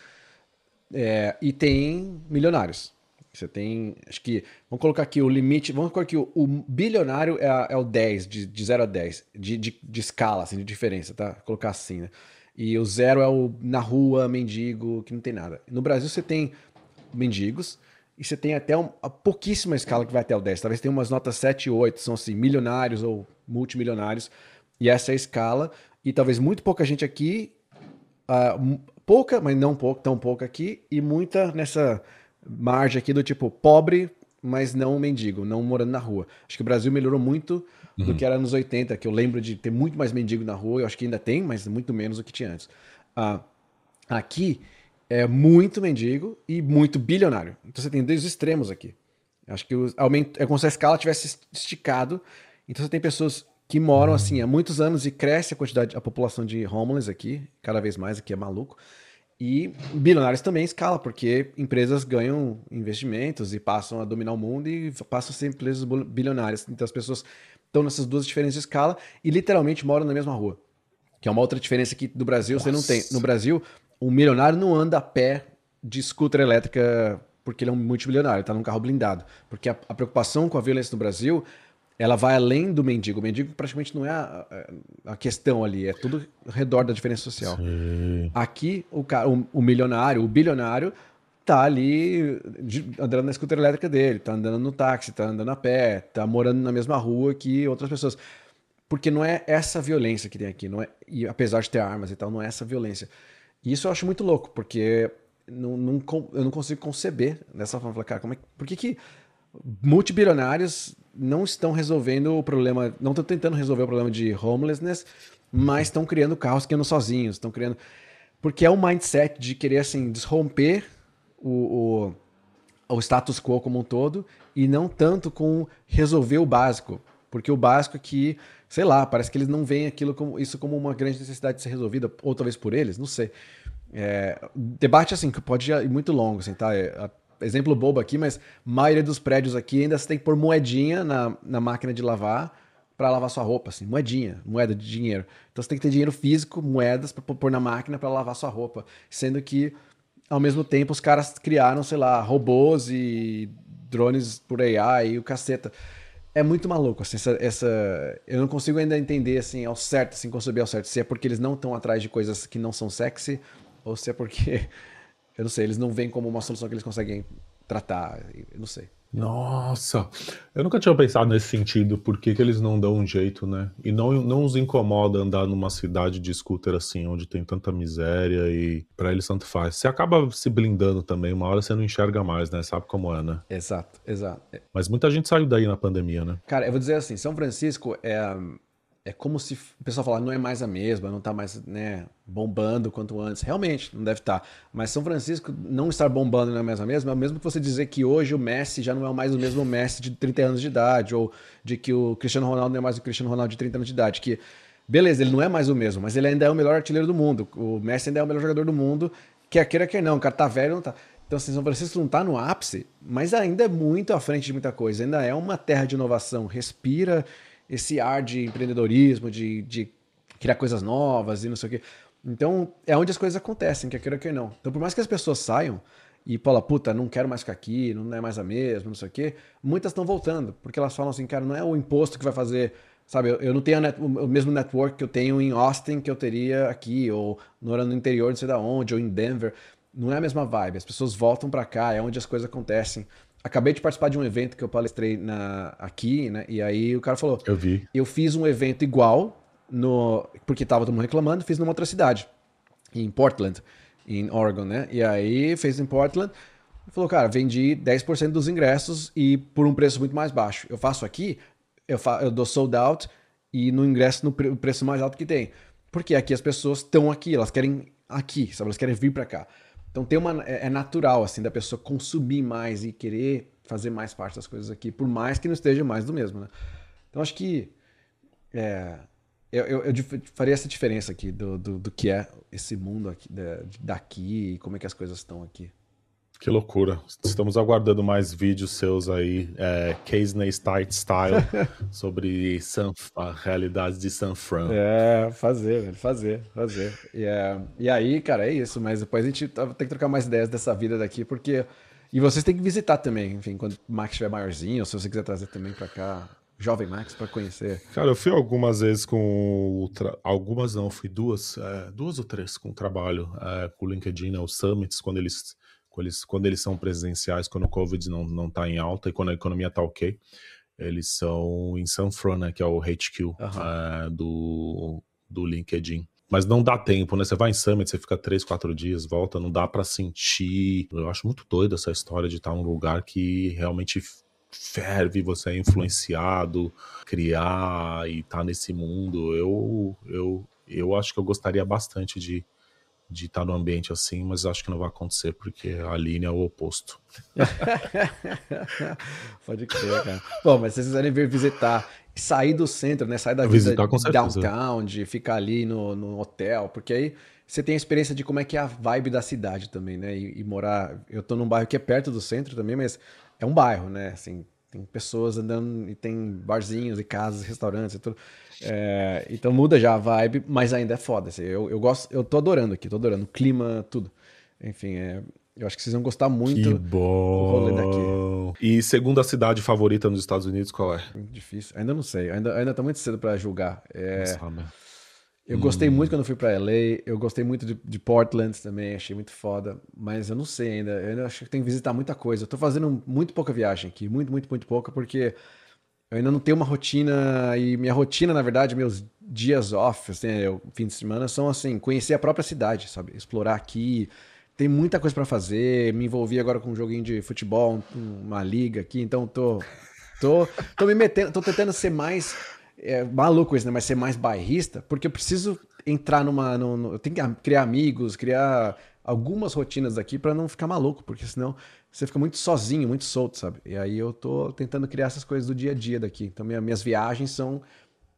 é, e tem milionários. Você tem, acho que, vamos colocar aqui o limite, vamos colocar aqui o, o bilionário é, é, o 10, de, de 0 a 10, de, de, de, escala, assim, de diferença, tá? Vou colocar assim, né? E o zero é o na rua, mendigo, que não tem nada. No Brasil você tem mendigos, e você tem até um, pouquíssima escala que vai até o 10. Talvez tenha umas notas 7 e 8, são assim, milionários ou multimilionários. E essa é a escala. E talvez muito pouca gente aqui, uh, pouca, mas não pouca, tão pouca aqui, e muita nessa margem aqui do tipo pobre, mas não mendigo, não morando na rua. Acho que o Brasil melhorou muito uhum. do que era nos 80, que eu lembro de ter muito mais mendigo na rua, eu acho que ainda tem, mas muito menos do que tinha antes. Uh, aqui é muito mendigo e muito bilionário. Então você tem dois extremos aqui. Acho que o, aumento, é como se a escala tivesse esticado. Então você tem pessoas que moram assim há muitos anos e cresce a quantidade, a população de homeless aqui, cada vez mais aqui é maluco. E bilionários também escala, porque empresas ganham investimentos e passam a dominar o mundo e passam a ser empresas bilionárias. Então as pessoas estão nessas duas diferenças de escala e literalmente moram na mesma rua. Que é uma outra diferença aqui do Brasil, Nossa. você não tem. No Brasil, um milionário não anda a pé de scooter elétrica porque ele é um multimilionário, está num carro blindado. Porque a, a, preocupação com a violência no Brasil, ela vai além do mendigo. O mendigo praticamente não é a, a questão ali, é tudo ao redor da diferença social. Sim. Aqui, o, o, o, milionário, o bilionário, tá ali andando na scooter elétrica dele, tá andando no táxi, tá andando a pé, tá morando na mesma rua que outras pessoas. Porque não é essa violência que tem aqui, não é, e apesar de ter armas e tal, não é essa violência. E isso eu acho muito louco, porque não, não, eu não consigo conceber dessa forma. Cara, como é, por que, que multibilionários não estão resolvendo o problema, não estão tentando resolver o problema de homelessness, mas estão criando carros que andam sozinhos, estão criando. Porque é um mindset de querer assim, desromper o, o, o status quo como um todo e não tanto com resolver o básico. Porque o básico aqui, sei lá, parece que eles não veem aquilo como isso como uma grande necessidade de ser resolvida, ou talvez por eles, não sei. É, debate assim, que pode ir muito longo, assim, tá? É, exemplo bobo aqui, mas a maioria dos prédios aqui ainda você tem que pôr moedinha na, na máquina de lavar para lavar sua roupa, assim, moedinha, moeda de dinheiro. Então você tem que ter dinheiro físico, moedas para pôr na máquina para lavar sua roupa, sendo que ao mesmo tempo os caras criaram, sei lá, robôs e drones por AI e o caceta é muito maluco, assim, essa, essa, Eu não consigo ainda entender, assim, ao certo, assim, conceber ao certo, se é porque eles não estão atrás de coisas que não são sexy, ou se é porque, eu não sei, eles não veem como uma solução que eles conseguem tratar, eu não sei. Nossa, eu nunca tinha pensado nesse sentido, por que, que eles não dão um jeito, né? E não, não os incomoda andar numa cidade de scooter assim, onde tem tanta miséria e para eles tanto faz. Você acaba se blindando também, uma hora você não enxerga mais, né? Sabe como é, né? Exato, exato. Mas muita gente saiu daí na pandemia, né? Cara, eu vou dizer assim, São Francisco é é como se o pessoal falar, não é mais a mesma, não está mais né, bombando quanto antes. Realmente, não deve estar. Tá. Mas São Francisco não estar bombando não é mais a mesma, é o mesmo que você dizer que hoje o Messi já não é mais o mesmo Messi de 30 anos de idade, ou de que o Cristiano Ronaldo não é mais o Cristiano Ronaldo de 30 anos de idade. Que Beleza, ele não é mais o mesmo, mas ele ainda é o melhor artilheiro do mundo. O Messi ainda é o melhor jogador do mundo. Quer queira, quer não. O cara tá velho, não tá. Então, assim, São Francisco não tá no ápice, mas ainda é muito à frente de muita coisa. Ainda é uma terra de inovação. Respira esse ar de empreendedorismo, de, de criar coisas novas e não sei o quê. Então, é onde as coisas acontecem, quer queira, quer não. Então, por mais que as pessoas saiam e falam, puta, não quero mais ficar aqui, não é mais a mesma, não sei o quê, muitas estão voltando, porque elas falam assim, cara, não é o imposto que vai fazer Sabe, eu, eu não tenho net, o mesmo network que eu tenho em Austin que eu teria aqui, ou no, no interior, não sei da onde, ou em Denver. Não é a mesma vibe. As pessoas voltam para cá, é onde as coisas acontecem. Acabei de participar de um evento que eu palestrei na, aqui, né? E aí o cara falou: Eu vi. Eu fiz um evento igual, no, porque tava todo mundo reclamando, fiz numa outra cidade, em Portland, em Oregon, né? E aí fez em Portland. Falou, cara, vendi 10% dos ingressos e por um preço muito mais baixo. Eu faço aqui, eu, fa eu dou sold out e no ingresso no pre preço mais alto que tem. Porque aqui as pessoas estão aqui, elas querem aqui, sabe? Elas querem vir para cá. Então tem uma é, é, natural assim da pessoa consumir mais e querer fazer mais parte das coisas aqui, por mais que não esteja mais do mesmo, né? Então acho que é, eu, eu, eu, faria essa diferença aqui do, do, do, que é esse mundo aqui, daqui e como é que as coisas estão aqui. Que loucura. Estamos aguardando mais vídeos seus aí, é, Style, style sobre San, a realidade de San Fran. É, fazer, fazer, fazer. E, é, e aí, cara, é isso. Mas depois a gente tá, tem que trocar mais ideias dessa vida daqui, porque... E vocês têm que visitar também, enfim, quando o Max estiver maiorzinho, ou se você quiser trazer também para cá, Jovem Max, para conhecer. Cara, eu fui algumas vezes com. Tra... Algumas não, fui duas, é, duas ou três com o trabalho, é, com o LinkedIn, né, os Summits, quando eles quando eles, quando eles são presenciais, quando o Covid não, não tá em alta e quando a economia tá ok, eles são em San Fran, né, que é o HQ uhum. uh, do, do LinkedIn. Mas não dá tempo, né? Você vai em Summit, você fica três, quatro dias, volta, não dá para sentir. Eu acho muito doido essa história de estar num lugar que realmente ferve, você é influenciado, criar e tá nesse mundo. Eu, eu, eu acho que eu gostaria bastante de, de estar no ambiente assim, mas acho que não vai acontecer porque a linha é o oposto. Pode crer, cara. Bom, mas se vocês quiserem vir visitar, sair do centro, né? Sair da vida downtown, de ficar ali no, no hotel, porque aí você tem a experiência de como é que é a vibe da cidade também, né? E, e, morar. Eu tô num bairro que é perto do centro também, mas é um bairro, né? Assim, tem pessoas andando e tem barzinhos e casas, restaurantes e tudo. É, então muda já a vibe, mas ainda é foda. Assim, eu, eu gosto, eu tô adorando aqui, tô adorando o clima, tudo. Enfim, é, eu acho que vocês vão gostar muito que bom. do rolê daqui. E segunda cidade favorita nos Estados Unidos, qual é? Difícil, ainda não sei, ainda, ainda tá muito cedo para julgar. É, eu hum. gostei muito quando fui para LA, eu gostei muito de, de, Portland também, achei muito foda, mas eu não sei ainda, eu ainda acho que tem que visitar muita coisa. Eu tô fazendo muito pouca viagem aqui, muito, muito, muito pouca, porque eu ainda não tenho uma rotina e minha rotina, na verdade, meus dias off, assim, eu, fim de semana, são assim, conhecer a própria cidade, sabe? Explorar aqui. Tem muita coisa para fazer. Me envolvi agora com um joguinho de futebol, uma liga aqui, então tô tô tô me metendo, tô tentando ser mais é, maluco isso, né? Mas ser mais bairrista, porque eu preciso entrar numa, no, no, eu tenho que criar amigos, criar algumas rotinas aqui para não ficar maluco, porque senão você fica muito sozinho, muito solto, sabe? E aí eu tô tentando criar essas coisas do dia a dia daqui. Então minha, minhas viagens são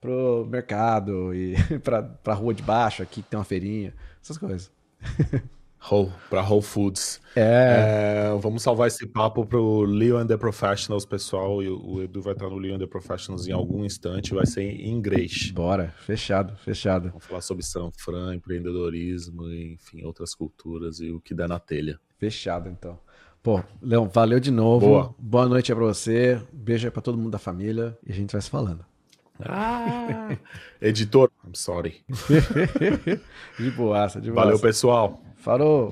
pro mercado e pra, pra rua de baixo aqui que tem uma feirinha, essas coisas. Whole, pra Whole Foods. É. é. Vamos salvar esse papo pro Leo and the Professionals, pessoal. E o Edu vai estar no Leo and the Professionals em algum instante. Vai ser em inglês. Bora, fechado, fechado. Vamos falar sobre São Fran, empreendedorismo, enfim, outras culturas e o que dá na telha. Fechado, então. Pô, Leão, valeu de novo. Boa, Boa noite aí pra você. Beijo aí pra todo mundo da família. E a gente vai se falando. Ah, editor, I'm sorry. de boaça, de boaça. Valeu, pessoal. Falou.